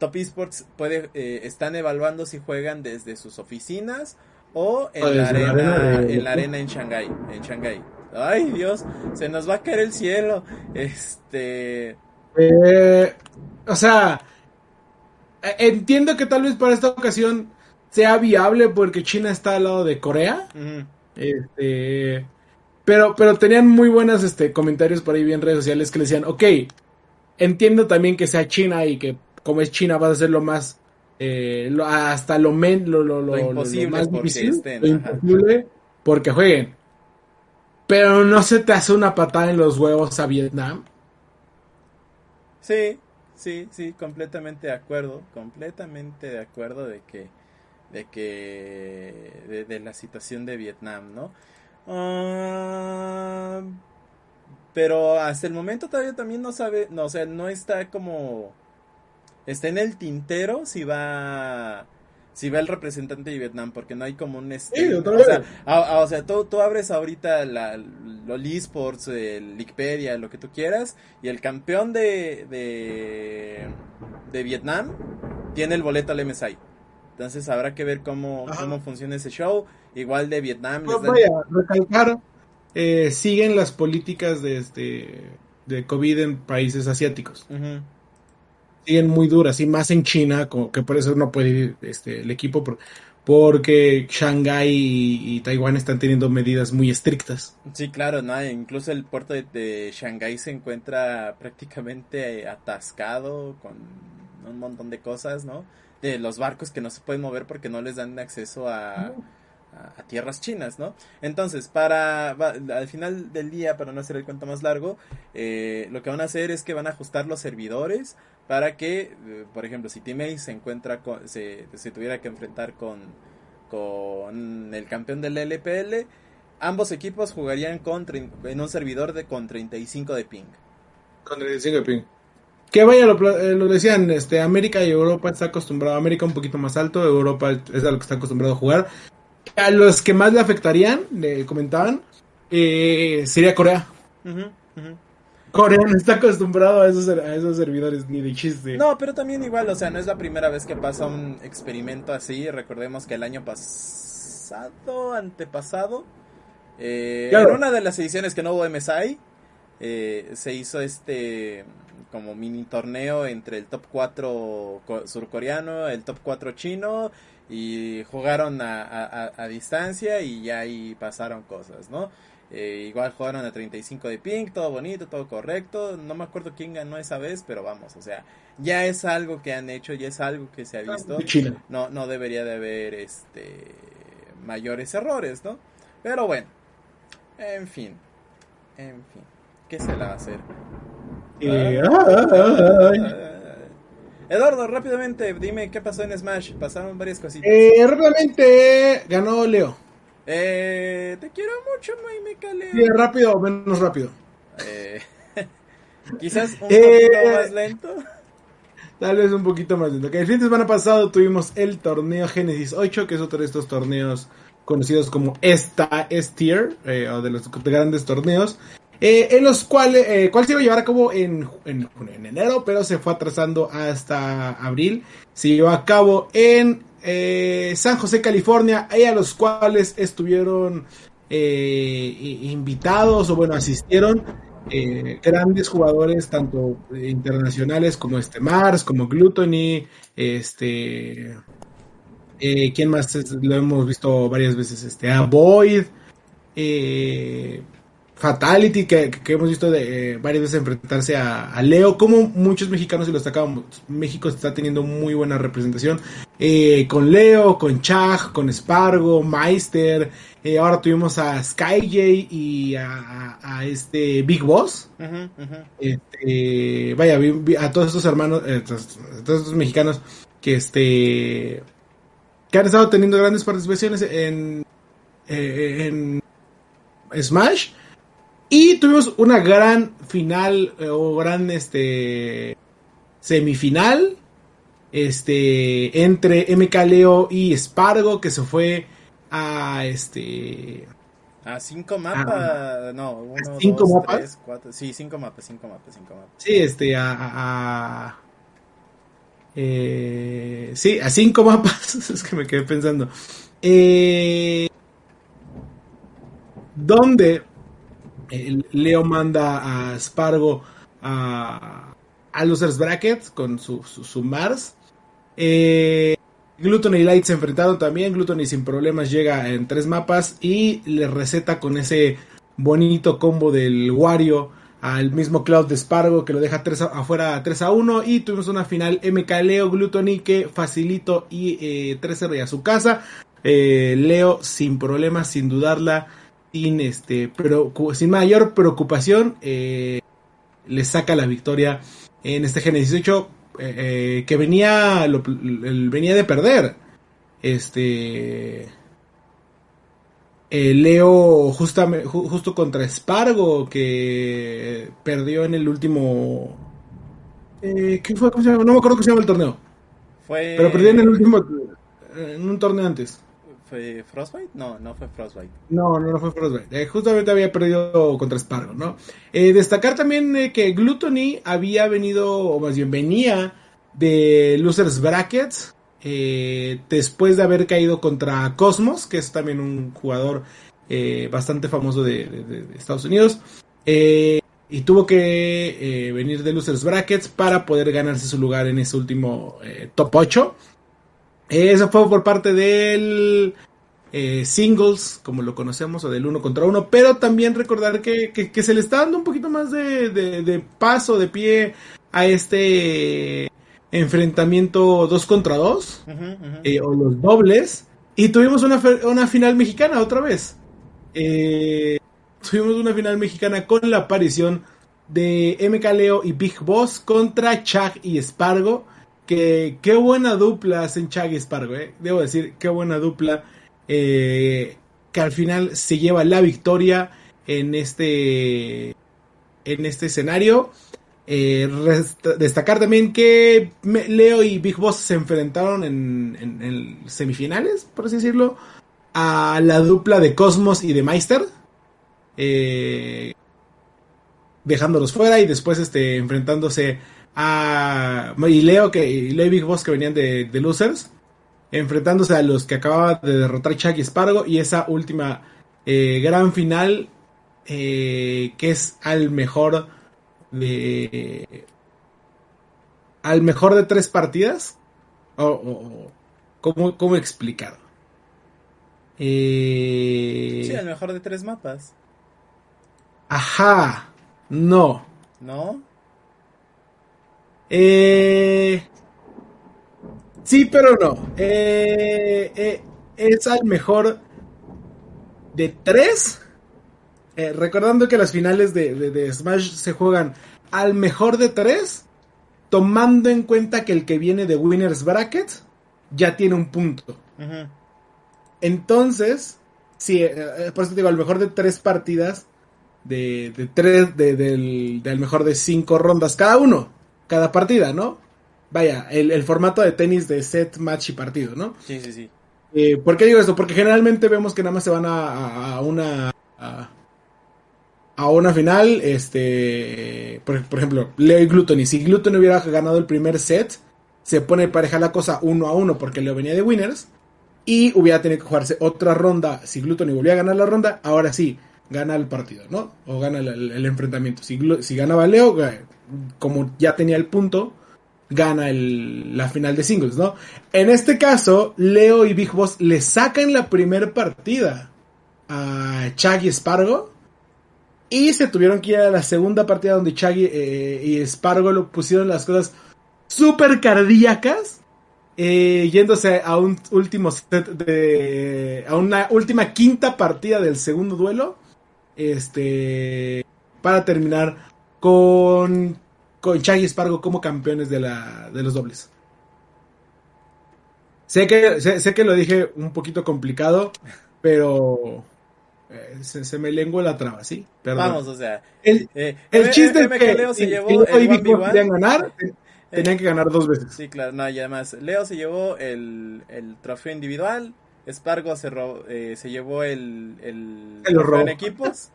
Top Esports puede, eh, están evaluando si juegan desde sus oficinas o en, la, arena, en la arena en Shanghai, en Shanghai. Ay, Dios, se nos va a caer el cielo. Este eh, o sea, eh, entiendo que tal vez para esta ocasión sea viable porque China está al lado de Corea. Este, pero, pero tenían muy buenos este, comentarios por ahí en redes sociales que le decían, ok, entiendo también que sea China y que como es China, vas a hacer lo más, eh, hasta lo, men, lo, lo, lo, imposible más difícil, lo imposible, porque jueguen. Pero no se te hace una patada en los huevos a Vietnam. Sí, sí, sí, completamente de acuerdo, completamente de acuerdo de que, de que, de, la situación de Vietnam, ¿no? Ah, pero hasta el momento todavía también no sabe, no, o sea, no está como está en el tintero si va si va el representante de Vietnam, porque no hay como un... Este, o, sea, tú, abres ahorita la, los esports, el Wikipedia, lo que tú quieras, y el campeón de, de, Vietnam tiene el boleto al MSI. Entonces habrá que ver cómo, cómo funciona ese show. Igual de Vietnam. No, vaya, recalcar, eh, siguen las políticas de, este, de COVID en países asiáticos siguen muy duras y más en China, que por eso no puede ir este, el equipo porque Shanghái y, Taiwán están teniendo medidas muy estrictas. Sí, claro, no, incluso el puerto de, Shanghái se encuentra prácticamente atascado con un montón de cosas, ¿no? De los barcos que no se pueden mover porque no les dan acceso a, a, tierras chinas, ¿no? Entonces, para al final del día, para no hacer el cuento más largo, eh, lo que van a hacer es que van a ajustar los servidores para que, eh, por ejemplo, si Team se encuentra con, se, tuviera que enfrentar con, con el campeón del LPL, ambos equipos jugarían con, en un servidor de con 35 de ping. Con 35 de ping. Que vaya, lo, eh, lo, decían, este, América y Europa está acostumbrado, América un poquito más alto, Europa es a lo que está acostumbrado a jugar. A los que más le afectarían, le comentaban, eh, sería Corea. Corea no está acostumbrado a esos, a esos servidores, ni de chiste. No, pero también igual, o sea, no es la primera vez que pasa un experimento así. Recordemos que el año pasado, antepasado, eh, en una de las ediciones que no hubo MSI, eh, se hizo este como mini torneo entre el top 4 surcoreano, el top 4 chino y jugaron a, a, distancia y ya ahí pasaron cosas, ¿no? Eh, igual jugaron a 35 de ping, todo bonito, todo correcto. No me acuerdo quién ganó esa vez, pero vamos, o sea, ya es algo que han hecho, ya es algo que se ha visto. No, no debería de haber este mayores errores, ¿no? Pero bueno, en fin, en fin, ¿qué se la va a hacer? Eh, Eduardo, rápidamente, dime qué pasó en Smash. Pasaron varias cositas. Eh, rápidamente ganó Leo. Eh, te quiero mucho, me caleo. Sí, rápido o menos rápido. Eh, quizás un eh, poquito más lento. Tal vez un poquito más lento. Que el fin de semana pasado tuvimos el torneo Genesis 8, que es otro de estos torneos conocidos como esta S-Tier, eh, o de los grandes torneos. Eh, en los cuales, eh, cual se iba a llevar a cabo en, en, en, enero, pero se fue atrasando hasta abril. Se llevó a cabo en eh, San José, California, y a los cuales estuvieron eh, invitados o bueno, asistieron eh, grandes jugadores, tanto internacionales como este Mars, como Gluttony, este... ¿Quién más? Lo hemos visto varias veces, este, a eh, Fatality, que, hemos visto de, eh, varias veces enfrentarse a, Leo, como muchos mexicanos, y lo destacamos, México está teniendo muy buena representación, eh, con Leo, con Chag, con Spargo, Meister, eh, ahora tuvimos a SkyJ y a, este Big Boss, Este, vaya, a todos estos hermanos, a todos estos mexicanos que este que han estado teniendo grandes participaciones en, en Smash y tuvimos una gran final eh, o gran este semifinal este entre MK Leo y Spargo que se fue a este a cinco mapas, no, uno, cinco mapas, sí, cinco mapas, cinco mapas, cinco mapas. Sí, este, a, a, eh, sí, a cinco mapas, es que me quedé pensando. Eh, donde Leo manda a Spargo a, a Losers Bracket con su, su, Mars. Eh, Gluttony y Light se enfrentaron también. Gluttony sin problemas llega en tres mapas y le receta con ese bonito combo del Wario al mismo Cloud de Spargo que lo deja tres afuera 3 a 1 y tuvimos una final MK Leo Gluttony que facilito y eh, 3-0 y a su casa. Eh, Leo sin problemas, sin dudarla, sin este pero sin mayor preocupación eh, le saca la victoria en este Genesis 18 eh, eh, que venía venía de perder este Leo justamente justo contra Spargo que perdió en el último ¿qué fue? No me acuerdo cómo se llama el torneo. Pero perdió en el último en un torneo antes ¿Fue Frostbite? No, no fue Frostbite. No, no, no fue Frostbite. Eh, justamente había perdido contra Sparrow, ¿no? Eh, destacar también eh, que Gluttony había venido, o más bien venía de Losers Brackets, después de haber caído contra Cosmos, que es también un jugador bastante famoso de, Estados Unidos. y tuvo que venir de Losers Brackets para poder ganarse su lugar en ese último top 8. Eso fue por parte del eh, singles, como lo conocemos, o del uno contra uno, pero también recordar que, se le está dando un poquito más de, paso, de pie a este enfrentamiento dos contra dos, eh, o los dobles, y tuvimos una, una final mexicana otra vez. Eh, tuvimos una final mexicana con la aparición de MK Leo y Big Boss contra Chag y Spargo que qué buena dupla hacen Chag y Spargo, eh. Debo decir, qué buena dupla. Eh, que al final se lleva la victoria en este, en este escenario. Eh, destacar también que Leo y Big Boss se enfrentaron en, en, semifinales, por así decirlo, a la dupla de Cosmos y de Meister. Eh, dejándolos fuera y después este, enfrentándose a... Y Leo, que, y Leo y Big Boss que venían de, de Losers enfrentándose a los que acababa de derrotar Chuck y Spargo y esa última eh, gran final eh, que es al mejor de al mejor de tres partidas o, ¿cómo, cómo explicar eh, sí al mejor de tres mapas. ajá no. No eh Sí, pero no. Eh, eh, es al mejor de tres. Eh, recordando que las finales de, Smash se juegan al mejor de tres. Tomando en cuenta que el que viene de Winners Bracket ya tiene un punto. Entonces, sí, por eso digo, al mejor de tres partidas. De, de tres, de, del, del mejor de cinco rondas cada uno. Cada partida, ¿no? vaya, el, formato de tenis de set, match y partido, ¿no? Sí, sí, sí. Eh, ¿Por qué digo esto? Porque generalmente vemos que nada más se van a, una... A, una final, este... Por, ejemplo, Leo y Glutton. Y si Glutton hubiera ganado el primer set, se pone pareja la cosa uno a uno porque Leo venía de winners. Y hubiera tenido que jugarse otra ronda. Si Glutton volvía a ganar la ronda, ahora sí, gana el partido, ¿no? O gana el, enfrentamiento. Si, si ganaba Leo, como ya tenía el punto, gana el, la final de singles, ¿no? En este caso, Leo y Big Boss le sacan la primera partida a Chaggy Spargo. Y se tuvieron que ir a la segunda partida donde Chaggy eh, y Spargo lo pusieron las cosas súper cardíacas. Eh, yéndose a un último set de. a una última quinta partida del segundo duelo. Este. Para terminar con con Chaggy Spargo como campeones de, la, de los dobles. Sé que, sé, que lo dije un poquito complicado, pero eh, se, me lengua la traba, ¿sí? Vamos, o sea. El, eh, chiste es que, Leo se llevó el ganar, tenían que ganar dos veces. Sí, claro, no, y además, Leo se llevó el, el trofeo individual, Spargo se, eh, se llevó el, el, trofeo en equipos.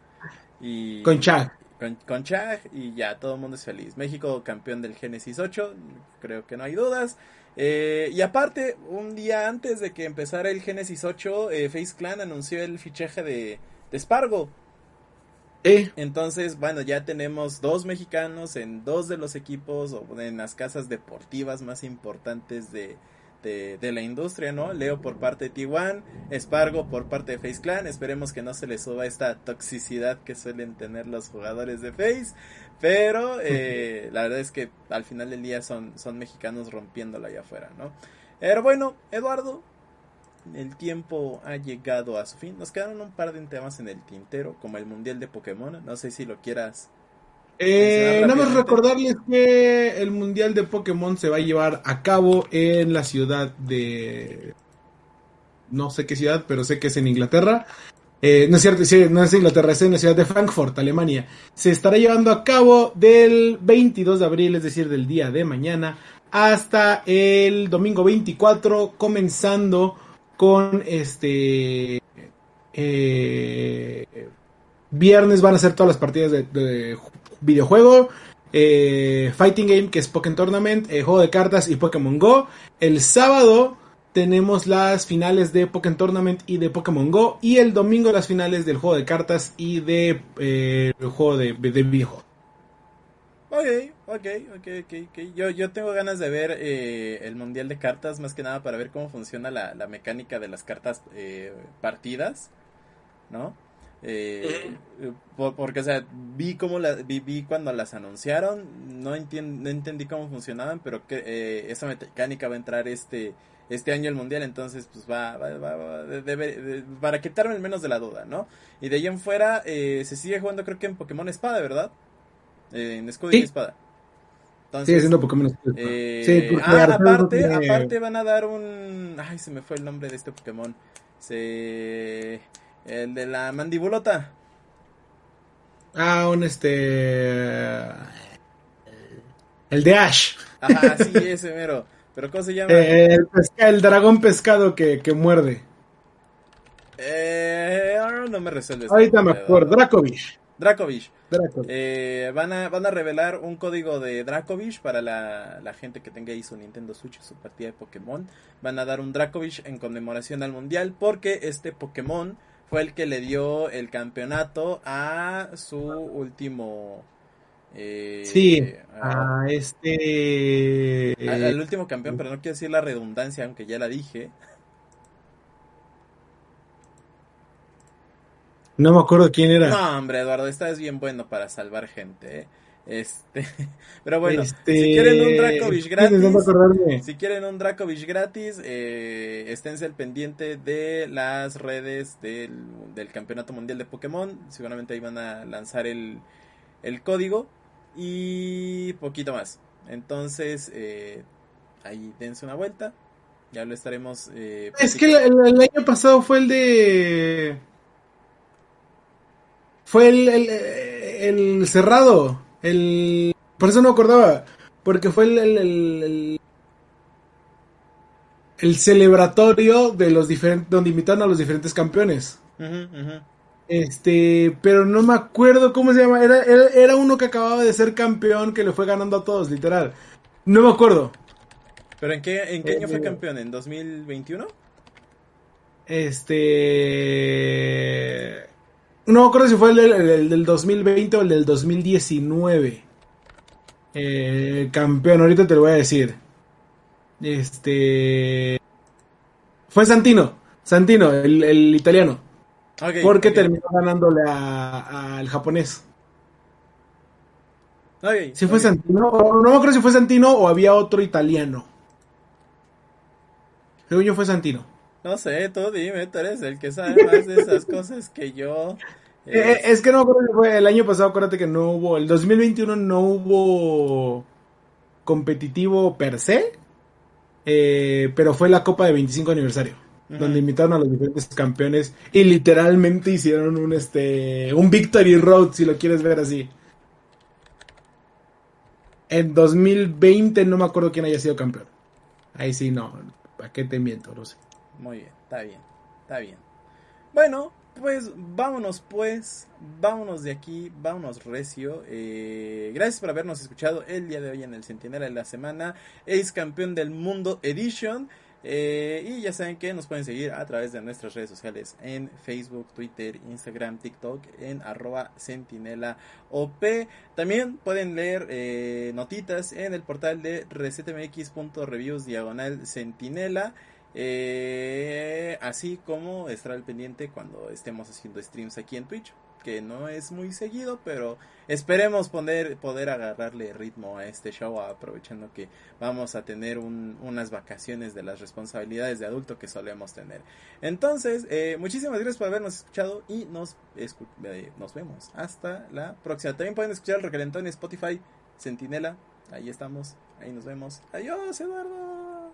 Y, con Chag con, con Chag y ya todo el mundo es feliz. México campeón del Genesis 8, creo que no hay dudas. Eh, y aparte, un día antes de que empezara el Genesis 8, eh, Face Clan anunció el fichaje de, de Spargo. ¿Eh? Entonces, bueno, ya tenemos dos mexicanos en dos de los equipos o en las casas deportivas más importantes de, de, la industria, ¿no? Leo por parte de T1, Spargo por parte de Face Clan. Esperemos que no se les suba esta toxicidad que suelen tener los jugadores de Face. Pero eh, la verdad es que al final del día son, son mexicanos rompiéndola allá afuera, ¿no? Pero bueno, Eduardo, el tiempo ha llegado a su fin. Nos quedaron un par de temas en el tintero, como el Mundial de Pokémon. No sé si lo quieras eh, nada más recordarles que el Mundial de Pokémon se va a llevar a cabo en la ciudad de... No sé qué ciudad, pero sé que es en Inglaterra. Eh, no es cierto, no es Inglaterra, es en la ciudad de Frankfurt, Alemania. Se estará llevando a cabo del 22 de abril, es decir, del día de mañana, hasta el domingo 24, comenzando con este... Eh, viernes van a ser todas las partidas de, de videojuego, eh, Fighting Game, que es Pokémon Tournament, eh, juego de cartas y Pokémon Go. El sábado tenemos las finales de Pokémon Tournament y de Pokémon Go. Y el domingo las finales del juego de cartas y de eh, juego de, de videojuego. Ok, ok, ok, ok. Yo, yo tengo ganas de ver el Mundial de Cartas, más que nada para ver cómo funciona la mecánica de las cartas partidas, ¿no? Eh, porque, o sea, vi cómo la, vi, cuando las anunciaron, no, no entendí cómo funcionaban, pero que eh, esa mecánica va a entrar este este año el mundial, entonces pues va, va, va, para quitarme el menos de la duda, ¿no? Y de ahí en fuera eh, se sigue jugando creo que en Pokémon Espada, ¿verdad? en escudo y espada. Entonces, sigue siendo Pokémon Espada. sí, ah, aparte, aparte van a dar un... Ay, se me fue el nombre de este Pokémon. Se... El de la mandibulota. Ah, un este. El de Ash. Ajá, sí, ese mero. ¿Pero cómo se llama? Eh, el, pesca- el dragón pescado que, que muerde. Eh, no me resuelves. Ahorita me acuerdo. Dracovish. Dracovish. Dracovish. Eh, van, a, van a revelar un código de Dracovish para la, la gente que tenga ahí su Nintendo Switch, su partida de Pokémon. Van a dar un Dracovish en conmemoración al mundial porque este Pokémon fue el que le dio el campeonato a su último. eh, sí. a- este. al, al último campeón, pero no quiero decir la redundancia, aunque ya la dije. No me acuerdo quién era. No, hombre, Eduardo, esta es bien bueno para salvar gente, ¿eh? Este, pero bueno, Este, si quieren un Dracovish gratis, si quieren un Dracovish gratis, eh, esténse al pendiente de las redes del, del Campeonato Mundial de Pokémon. Seguramente ahí van a lanzar el, el código y poquito más. Entonces, eh, ahí dense una vuelta. Ya lo estaremos. eh, Es que el, el- el año pasado fue el de. Fue el, el, el cerrado. El. Por eso no me acordaba. Porque fue el. el, el, el- el celebratorio de los diferentes. donde invitaron a los diferentes campeones. Este, pero no me acuerdo cómo se llama. Era, era, era uno que acababa de ser campeón que le fue ganando a todos, literal. No me acuerdo. ¿Pero en qué, en qué año fue Eh, campeón? ¿En 2021? Este. No me acuerdo si fue el del, el del 2020 o el del 2019. Eh, campeón, ahorita te lo voy a decir. Este. Fue Santino. Santino, el, el italiano. Porque terminó ganándole al japonés. Ok, Si fue. Santino, no me acuerdo si fue Santino o había otro italiano. Según yo fue Santino. No sé, tú dime, tú eres el que sabe más de esas cosas que yo. Eh, eh, es que no me acuerdo fue el año pasado, acuérdate que no hubo, el 2021 no hubo competitivo per se, eh, pero fue la Copa de 25 aniversario, donde invitaron a los diferentes campeones y literalmente hicieron un este un Victory Road, si lo quieres ver así. En 2020 no me acuerdo quién haya sido campeón. Ahí sí no, ¿para qué te miento? No sé. Muy bien, está bien, está bien. Bueno, pues vámonos pues, vámonos de aquí, vámonos recio. Eh, gracias por habernos escuchado el día de hoy en el Centinela de la Semana, Ace Campeón del Mundo Edition. Eh, y ya saben que nos pueden seguir a través de nuestras redes sociales en Facebook, Twitter, Instagram, TikTok, en arroba. También pueden leer eh, notitas en el portal de resetmx.reviews diagonal centinela. Eh, así como estar al pendiente cuando estemos haciendo streams aquí en Twitch, que no es muy seguido, pero esperemos poder, poder agarrarle ritmo a este show, aprovechando que vamos a tener un- unas vacaciones de las responsabilidades de adulto que solemos tener. Entonces, eh, muchísimas gracias por habernos escuchado y nos, eh, nos vemos hasta la próxima. También pueden escuchar el recalentón en Spotify, Centinela, ahí estamos, ahí nos vemos. Adiós, Eduardo.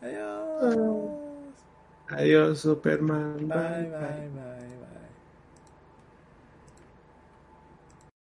Adiós. Adiós, Superman. Bye, bye, bye, bye.